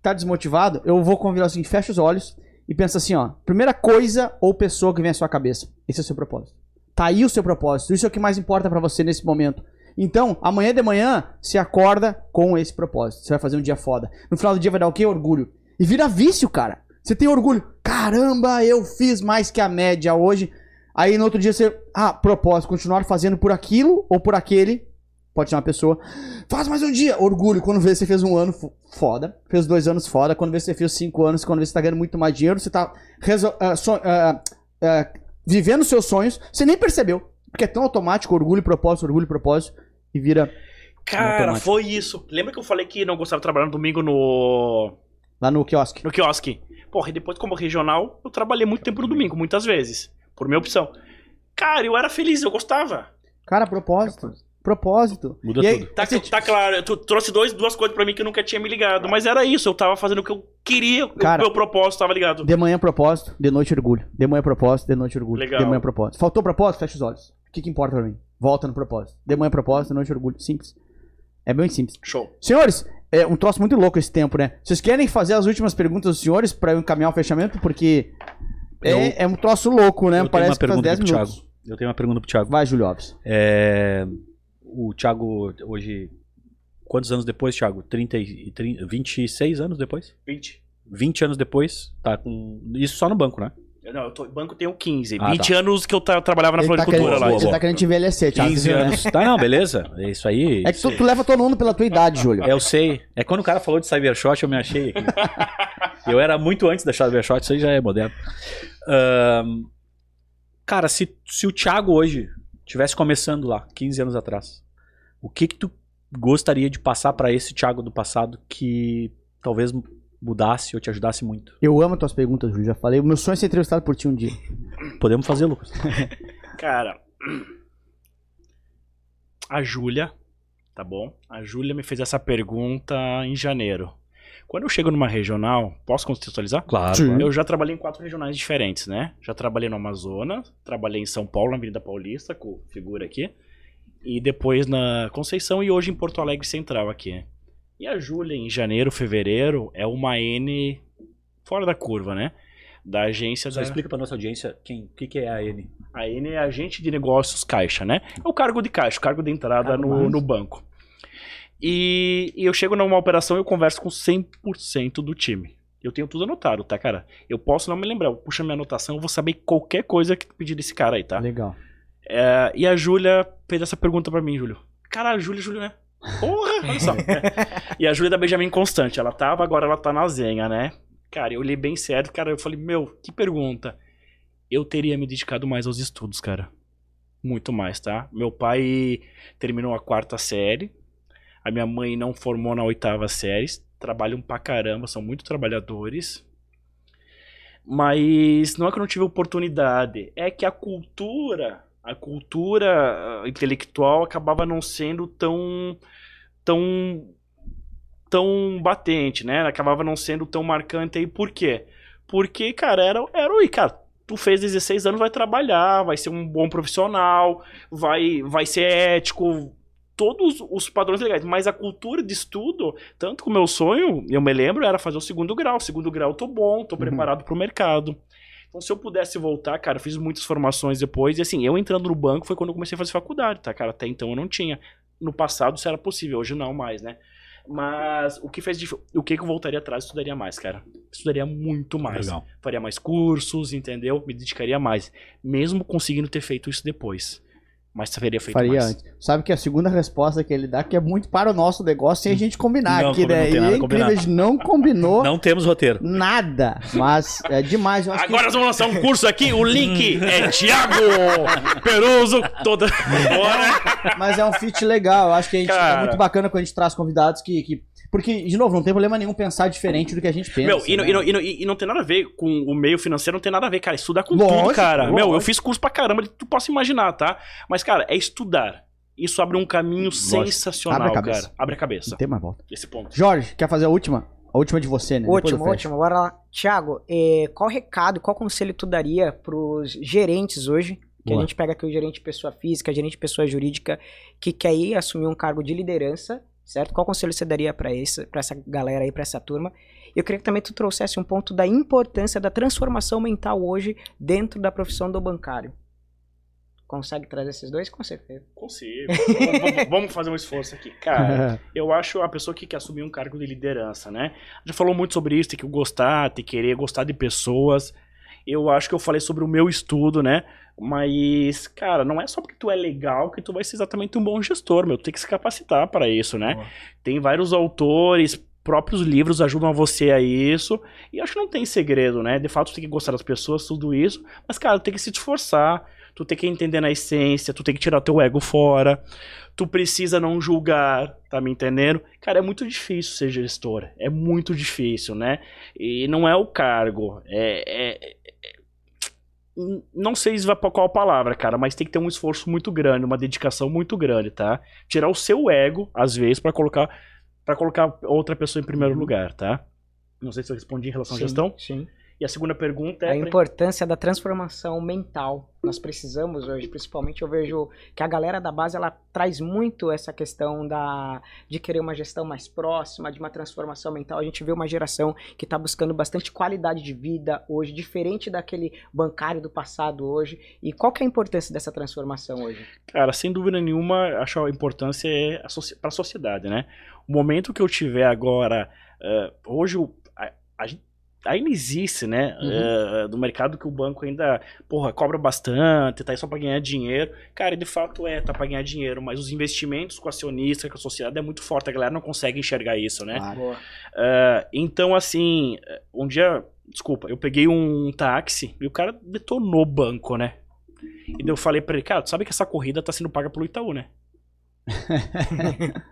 tá desmotivado, eu vou convidar assim, fecha os olhos e pensa assim, ó, primeira coisa ou pessoa que vem à sua cabeça. Esse é o seu propósito. Tá aí o seu propósito. Isso é o que mais importa pra você nesse momento. Então, amanhã de manhã, você acorda com esse propósito. Você vai fazer um dia foda. No final do dia vai dar o quê? Orgulho. E vira vício, cara. Você tem orgulho. Caramba, eu fiz mais que a média hoje. Aí no outro dia você, ah, propósito, continuar fazendo por aquilo ou por aquele. Pode ser uma pessoa. Faz mais um dia. Orgulho. Quando vê você fez um ano fo- foda. Fez dois anos foda. Quando vê você fez cinco anos. Quando vê você tá ganhando muito mais dinheiro. Você tá ah, so- ah, ah, vivendo seus sonhos. Você nem percebeu. Porque é tão automático. Orgulho, propósito, orgulho, propósito. E vira Cara, foi isso. Lembra que eu falei que não gostava de trabalhar no domingo no, lá no quiosque. no quiosque? Porra, e depois, como regional, eu trabalhei muito tempo no domingo, muitas vezes. Por minha opção. Cara, eu era feliz, eu gostava. Cara, propósito. Propósito. Muda E aí, tudo. Tá, você- tá claro, tu trouxe dois, duas coisas pra mim que eu nunca tinha me ligado. Mas era isso, eu tava fazendo o que eu queria, Cara, o meu propósito tava ligado. De manhã propósito, de noite orgulho. De manhã propósito, de noite orgulho. Legal. De manhã propósito. Faltou propósito? Fecha os olhos. O que, que importa pra mim? Volta no propósito. De manhã propósito, de noite orgulho. Simples. É bem simples. Show. Senhores, é um troço muito louco esse tempo, né? Vocês querem fazer as últimas perguntas dos senhores pra eu encaminhar o fechamento? Porque é, Eu- é um troço louco, né? Eu tenho Parece uma que faz pergunta 10 pro minutos. Thiago. Eu tenho uma pergunta pro Thiago. Vai, Júlio Alves. É, o Thiago, hoje. Quantos anos depois, Thiago? 30 e 30, 26 anos depois? 20. 20 anos depois, tá com. Isso só no banco, né? Não, eu tô, banco tenho 15. Ah, 20 anos que eu tra- trabalhava na Ele tá, floricultura querendo, lá. ele tá querendo te envelhecer, Thiago. 15 anos. Tá, não, beleza. É isso aí. É que tu, tu leva todo mundo pela tua idade, Júlio. Eu sei. É quando o cara falou de Cybershot, eu me achei aqui. eu era muito antes da Cybershot, isso aí já é moderno. Ahn, cara, se, se o Thiago hoje tivesse começando lá, 15 anos atrás, o que que tu gostaria de passar pra esse Thiago do passado que talvez mudasse ou te ajudasse muito? Eu amo tuas perguntas, Júlio. Já falei. O meu sonho é ser entrevistado por ti um dia. Podemos fazer, Lucas? Cara, a Júlia, tá bom? A Júlia me fez essa pergunta em janeiro. Quando eu chego numa regional, posso contextualizar? Claro. Sim. Eu já trabalhei em quatro regionais diferentes, né? Já trabalhei no Amazonas, trabalhei em São Paulo, na Avenida Paulista, com figura aqui. E depois na Conceição e hoje em Porto Alegre Central aqui. E a Júlia, em janeiro, fevereiro, é uma N fora da curva, né? Da agência Só da... explica pra nossa audiência quem, o que, que é a N. A N é agente de negócios caixa, né? É o cargo de caixa, o cargo de entrada Cargo no, mais. no banco. E, e eu chego numa operação e eu converso com 100% do time. Eu tenho tudo anotado, tá, cara? Eu posso não me lembrar, eu puxo a minha anotação, eu vou saber qualquer coisa que pedir desse cara aí, tá? Legal. É, e a Júlia fez essa pergunta pra mim, Júlio. Cara, a Júlia, Júlia, né? Porra, olha só. É. E a Júlia da Benjamin Constante, ela tava, agora ela tá na Zenha, né? Cara, eu olhei bem sério, cara, eu falei, meu, que pergunta. Eu teria me dedicado mais aos estudos, cara. Muito mais, tá? Meu pai terminou a quarta série, a minha mãe não formou na oitava série, trabalham pra caramba, são muito trabalhadores. Mas não é que eu não tive oportunidade, é que a cultura, a cultura ah, intelectual acabava não sendo tão tão tão batente, né? Acabava não sendo tão marcante aí por quê? Porque, cara, era era oi, cara, tu fez 16 anos, vai trabalhar, vai ser um bom profissional, vai vai ser ético, todos os padrões legais, mas a cultura de estudo, tanto que o meu sonho, eu me lembro, era fazer o segundo grau. O segundo grau, eu tô bom, tô Uhum. preparado pro mercado. Então, se eu pudesse voltar, cara, eu fiz muitas formações depois. E assim, eu entrando no banco foi quando eu comecei a fazer faculdade, tá, cara? Até então eu não tinha. No passado isso era possível, hoje não mais, né? Mas o que fez o que que eu voltaria atrás, estudaria mais, cara. Estudaria muito mais. Legal. Faria mais cursos, entendeu? Me dedicaria mais. Mesmo conseguindo ter feito isso depois. Mas teria feito Faria mais. antes. Sabe que a segunda resposta que ele dá, que é muito para o nosso negócio, sem a gente combinar Não, aqui, né? E é incrível, combinado. a gente não combinou Não temos roteiro. nada. Mas é demais. Eu acho Agora nós vamos lançar um curso aqui, o link é Thiago Peruso, toda hora. que, mas é um fit legal. Eu acho que a gente, é Cara. muito bacana quando a gente traz convidados que, que. Porque, de novo, não tem problema nenhum pensar diferente do que a gente pensa. Meu, e, não- né? e não, e não- e não tem nada a ver com o meio financeiro, não tem nada a ver, cara. Estuda com Lógico, tudo, cara. Meu, eu lógico. fiz curso pra caramba, tu possa imaginar, tá? Mas, cara, é estudar. Isso abre um caminho sensacional, Abre a cabeça. cara. Abre a cabeça. Não tem mais volta. Esse ponto. Jorge, quer fazer a última? A última de você, né? Fecho. último. Bora lá. Tiago, eh, qual recado, qual conselho tu daria pros gerentes hoje? Que Boa. a gente pega aqui o gerente de pessoa física, gerente de pessoa jurídica, que quer ir assumir um cargo de liderança, certo? Qual conselho você daria pra esse, pra essa galera aí, pra essa turma? Eu queria que também tu trouxesse um ponto da importância da transformação mental hoje dentro da profissão do bancário. Consegue trazer esses dois? Com certeza. Consigo. vamos fazer um esforço aqui. Cara, eu acho a pessoa que quer assumir um cargo de liderança, né? Já falou muito sobre isso, tem que gostar, tem que querer gostar de pessoas. Eu acho que eu falei sobre o meu estudo, né? Mas, cara, não é só porque tu é legal que tu vai ser exatamente um bom gestor, meu. Tu tem que se capacitar para isso, né? Boa. Tem vários autores, próprios livros ajudam você a isso. E acho que não tem segredo, né? De fato, tu tem que gostar das pessoas, tudo isso. Mas, cara, tu tem que se esforçar. Tu tem que entender na essência, tu tem que tirar teu ego fora. Tu precisa não julgar, tá me entendendo? Cara, é muito difícil ser gestor. É muito difícil, né? E não é o cargo. É. é- é- não sei qual palavra, cara, mas tem que ter um esforço muito grande, uma dedicação muito grande, tá? Tirar o seu ego, às vezes, pra colocar para colocar outra pessoa em primeiro lugar, tá? Não sei se eu respondi em relação à gestão. Sim. E a segunda pergunta é A importância da transformação mental. Nós precisamos hoje, principalmente eu vejo que a galera da base ela traz muito essa questão da de querer uma gestão mais próxima, de uma transformação mental. A gente vê uma geração que está buscando bastante qualidade de vida hoje, diferente daquele bancário do passado hoje. E qual que é a importância dessa transformação hoje? Cara, sem dúvida nenhuma, acho a importância é para a sociedade, né? O momento que eu tiver agora, eh, hoje a- a gente- ainda existe, né, Uhum. eh, do mercado que o banco ainda, porra, cobra bastante, tá aí só para ganhar dinheiro. Cara, de fato é, tá para ganhar dinheiro, mas os investimentos com o acionista, com a sociedade é muito forte, a galera não consegue enxergar isso, né? Claro. Eh, então, assim, um dia, desculpa, eu peguei um táxi e o cara detonou o banco, né? E daí eu falei pra ele, cara, tu sabe que essa corrida tá sendo paga pelo Itaú, né?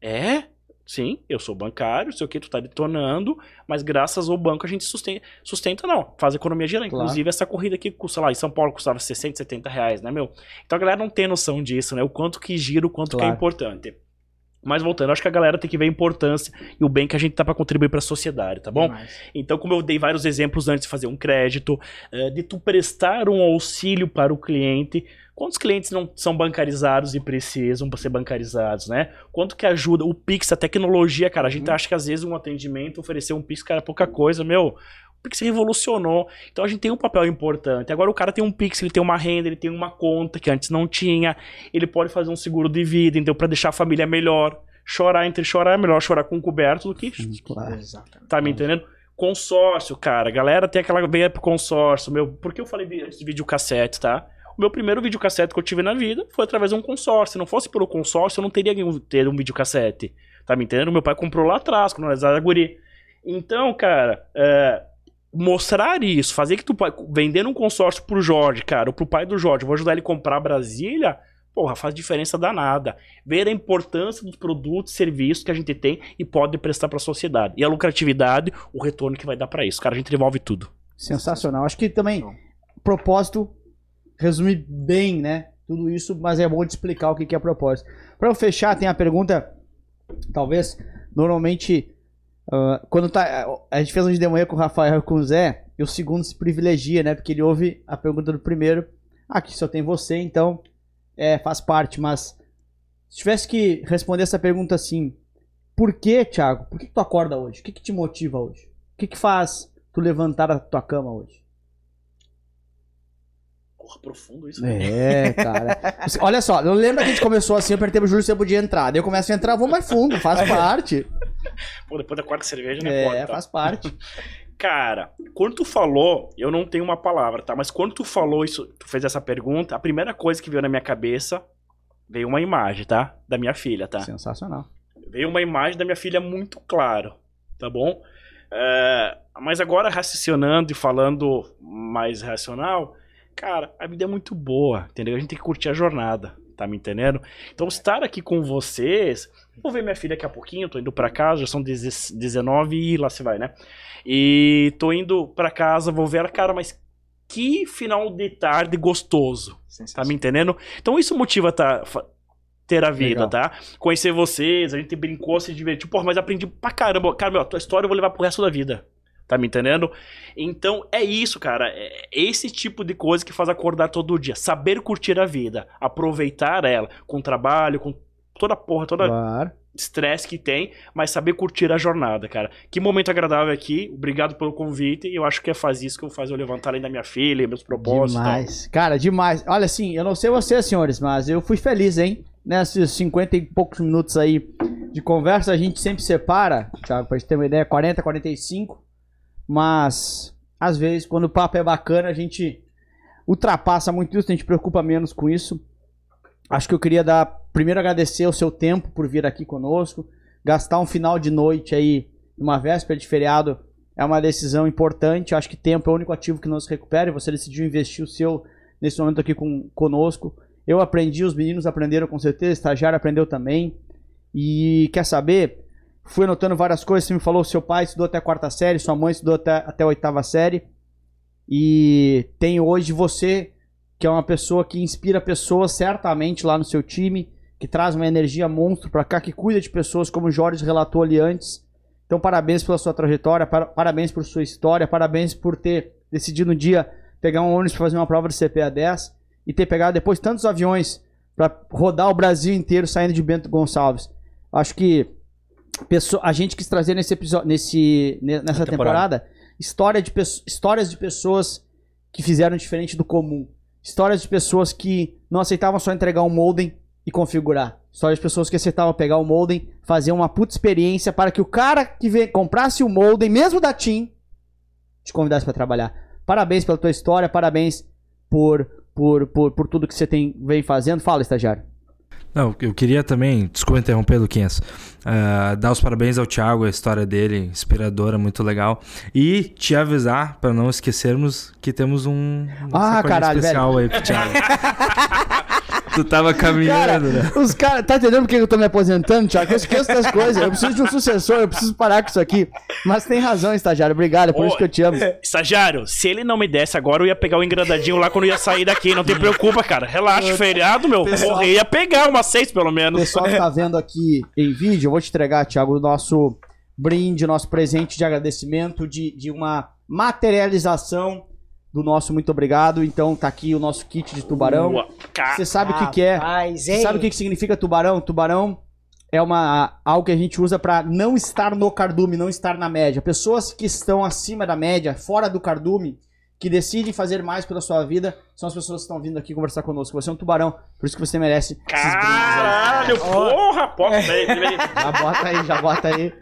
é? Sim, eu sou bancário, sei o que, tu tá detonando, mas graças ao banco a gente sustenta, sustenta não, faz economia geral. Claro. Inclusive essa corrida aqui, custa lá, em São Paulo custava 60, 70 reais, né, meu? Então a galera não tem noção disso, né? O quanto que gira, o quanto que é Claro. importante. Mas voltando, acho que a galera tem que ver a importância e o bem que a gente tá pra contribuir pra sociedade, tá bom? Demais. Então, como eu dei vários exemplos antes de fazer um crédito, eh, de tu prestar um auxílio para o cliente, quantos clientes não são bancarizados e precisam ser bancarizados, né? Quanto que ajuda o Pix, a tecnologia, cara, a gente acha que às vezes um atendimento, oferecer um Pix, cara, é pouca coisa, meu. O Pix revolucionou. Então a gente tem um papel importante. Agora o cara tem um Pix, ele tem uma renda, ele tem uma conta que antes não tinha. Ele pode fazer um seguro de vida, então para deixar a família melhor. Chorar entre chorar é melhor chorar com coberto do que Claro. Exatamente. Tá me entendendo? Consórcio, cara. A galera tem aquela veia pro consórcio. Meu, por que eu falei de, de videocassete, tá? Meu primeiro videocassete que eu tive na vida foi através de um consórcio. Se não fosse pelo consórcio, eu não teria que ter um videocassete. Tá me entendendo? Meu pai comprou lá atrás, quando nós era guri. Então, cara, é, mostrar isso, fazer que tu pai, vendendo um consórcio pro Jorge, cara, ou pro pai do Jorge, vou ajudar ele a comprar Brasília, porra, faz diferença danada. Ver a importância dos produtos e serviços que a gente tem e pode prestar pra sociedade. E a lucratividade, o retorno que vai dar pra isso. Cara, a gente devolve tudo. Sensacional. Acho que também, propósito, resume bem, né? Tudo isso, mas é bom de explicar o que que é propósito. Pra eu fechar, tem a pergunta, talvez, normalmente, ah, quando tá. A gente fez um de manhã com o Rafael e com o Zé, e o segundo se privilegia, né? Porque ele ouve a pergunta do primeiro. Ah, que só tem você, então é, faz parte, mas Se tivesse que responder essa pergunta assim, por que, Thiago? Por que, que tu acorda hoje? O que, que te motiva hoje? O que, que faz tu levantar da tua cama hoje? Porra, profundo isso. É, cara. Olha só, eu lembro que a gente começou assim, eu apertei o Júlio você podia entrar. Daí eu começo a entrar, vou mais fundo, faz parte. Pô, depois da quarta cerveja, né? É, Pode, tá? faz parte. Cara, quando tu falou, eu não tenho uma palavra, tá? Mas quando tu falou isso, tu fez essa pergunta, a primeira coisa que veio na minha cabeça veio uma imagem, tá? Da minha filha, tá? Sensacional. Veio uma imagem da minha filha muito claro, tá bom? É, mas agora, raciocinando e falando mais racional, cara, a vida é muito boa, entendeu? A gente tem que curtir a jornada, tá me entendendo? Então, estar aqui com vocês. Vou ver minha filha daqui a pouquinho, tô indo pra casa, já são 10 19 e lá se vai, né? E tô indo pra casa, vou ver ela, cara, mas que final de tarde gostoso. Tá me entendendo? Então isso motiva tá, ter a vida, Legal. tá? Conhecer vocês, a gente brincou, se divertiu. Porra, mas aprendi pra caramba. Cara, meu, a tua história eu vou levar pro resto da vida. Tá me entendendo? Então é isso, cara. É esse tipo de coisa que faz acordar todo dia. Saber curtir a vida. Aproveitar ela com trabalho, com toda a porra, toda Claro. estresse que tem, mas saber curtir a jornada, cara. Que momento agradável aqui. Obrigado pelo convite. E eu acho que é faz isso que faz eu levantar além da minha filha, meus propósitos. Demais. Cara, demais. Olha, assim, eu não sei vocês, senhores, mas eu fui feliz, hein? Nesses 50 e poucos minutos aí de conversa, a gente sempre separa, Thiago, pra gente ter uma ideia, 40, 45. Mas, às vezes, quando o papo é bacana, a gente ultrapassa muito isso, a gente preocupa menos com isso. Acho que eu queria dar, primeiro agradecer o seu tempo por vir aqui conosco, gastar um final de noite aí, uma véspera de feriado, é uma decisão importante. Acho que tempo é o único ativo que não se recupera e você decidiu investir o seu nesse momento aqui com, conosco. Eu aprendi, os meninos aprenderam com certeza, o estagiário aprendeu também. E quer saber? Fui anotando várias coisas. Você me falou seu pai estudou até a quarta série, sua mãe estudou até, até a oitava série. E tem hoje você, que é uma pessoa que inspira pessoas certamente lá no seu time, que traz uma energia monstro pra cá, que cuida de pessoas, como o Jorge relatou ali antes. Então, parabéns pela sua trajetória, para- parabéns por sua história, parabéns por ter decidido um dia pegar um ônibus para fazer uma prova de CPA 10 e ter pegado depois tantos aviões para rodar o Brasil inteiro saindo de Bento Gonçalves. Acho que pesso- a gente quis trazer nesse episódio, nesse, ne- nessa temporada. temporada, história de, histórias de pessoas que fizeram diferente do comum. Histórias de pessoas que não aceitavam só entregar um modem e configurar. Histórias de pessoas que aceitavam pegar o modem, fazer uma puta experiência para que o cara que vem, comprasse o modem, mesmo da TIM, te convidasse para trabalhar. Parabéns pela tua história, parabéns por, por, por, por tudo que você tem, vem fazendo. Fala, estagiário. Não, eu queria também, desculpa interromper, Luquinhas, ah, dar os parabéns ao Thiago, a história dele, inspiradora, muito legal. E te avisar, para não esquecermos, que temos um Ah, caralho, especial aí pro Thiago. tu tava Cara, caminhando, né? os caras. Tá entendendo por que eu tô me aposentando, Thiago? Eu esqueço das coisas. Eu preciso de um sucessor, eu preciso parar com isso aqui. Mas tem razão, estagiário. Obrigado, é por Ô, isso que eu te amo. Estagiário, se ele não me desse agora, eu ia pegar o engradadinho lá quando eu ia sair daqui. Não te preocupa, cara. Relaxa, feriado, meu. Pessoal- Porra, eu ia pegar umas seis, pelo O menos. pessoal que tá vendo aqui em vídeo, eu vou te entregar, Thiago, o nosso brinde, nosso presente de agradecimento, de, de uma materialização do nosso muito obrigado. Então tá aqui o nosso kit de tubarão. Você sabe o que, que é? Você sabe o que, que significa tubarão? Tubarão é uma algo que a gente usa pra não estar no cardume, não estar na média. Pessoas que estão acima da média, fora do cardume, que decidem fazer mais pela sua vida, são as pessoas que estão vindo aqui conversar conosco. Você é um tubarão, por isso que você merece aí. Caralho, porra, porra. Peraí. Já bota aí, já bota aí.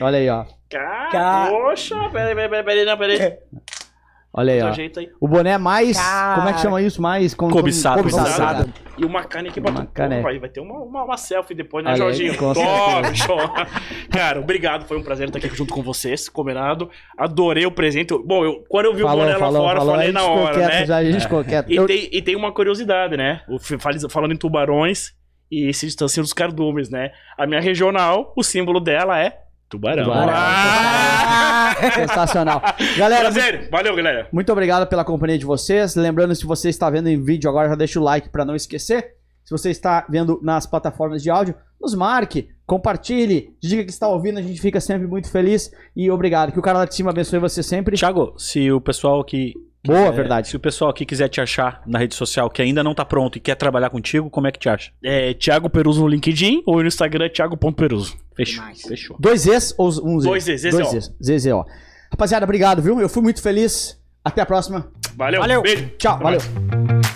Olha aí, ó. Cara, poxa, peraí, peraí, peraí, peraí, não, peraí. Olha aí, ó. aí. O boné mais. Cara. Como é que chama isso? Mais. com- Cobiçado. Cobiçado. E uma carne aqui pra Uma caneca. Porra, Vai, vai ter uma, uma, uma selfie depois, né, Olha aí, Jorginho? Top, show. Cara, obrigado. Foi um prazer estar aqui junto com vocês, combinado. Adorei o presente. Bom, eu, quando eu vi o Falou, boné lá falou, fora, falou. falei na hora, quieto né? já, a gente ficou quieto. E, Eu- tem, e tem uma curiosidade, né? O, falando em tubarões e esse distancinho dos cardumes, né? A minha regional, o símbolo dela é tubarão. Tubarão. Ah! Sensacional. Galera, Prazer. Valeu, galera. Muito obrigado pela companhia de vocês. Lembrando, se você está vendo em vídeo agora, já deixa o like para não esquecer. Se você está vendo nas plataformas de áudio, nos marque, compartilhe, diga que está ouvindo, a gente fica sempre muito feliz. E obrigado. Que o cara lá de cima abençoe você sempre. Thiago, se o pessoal que Boa, É, verdade. Se o pessoal aqui quiser te achar na rede social que ainda não tá pronto e quer trabalhar contigo, como é que te acha? É Thiago Peruso no LinkedIn ou no Instagram é Thiago.peruso. Fechou. Fechou. Dois Zs ou um Z? Dois Zs. Dois Zs, ZZO. Rapaziada, obrigado, viu? Eu fui muito feliz. Até a próxima. Valeu, Valeu. beijo. Tchau, Até valeu. mais.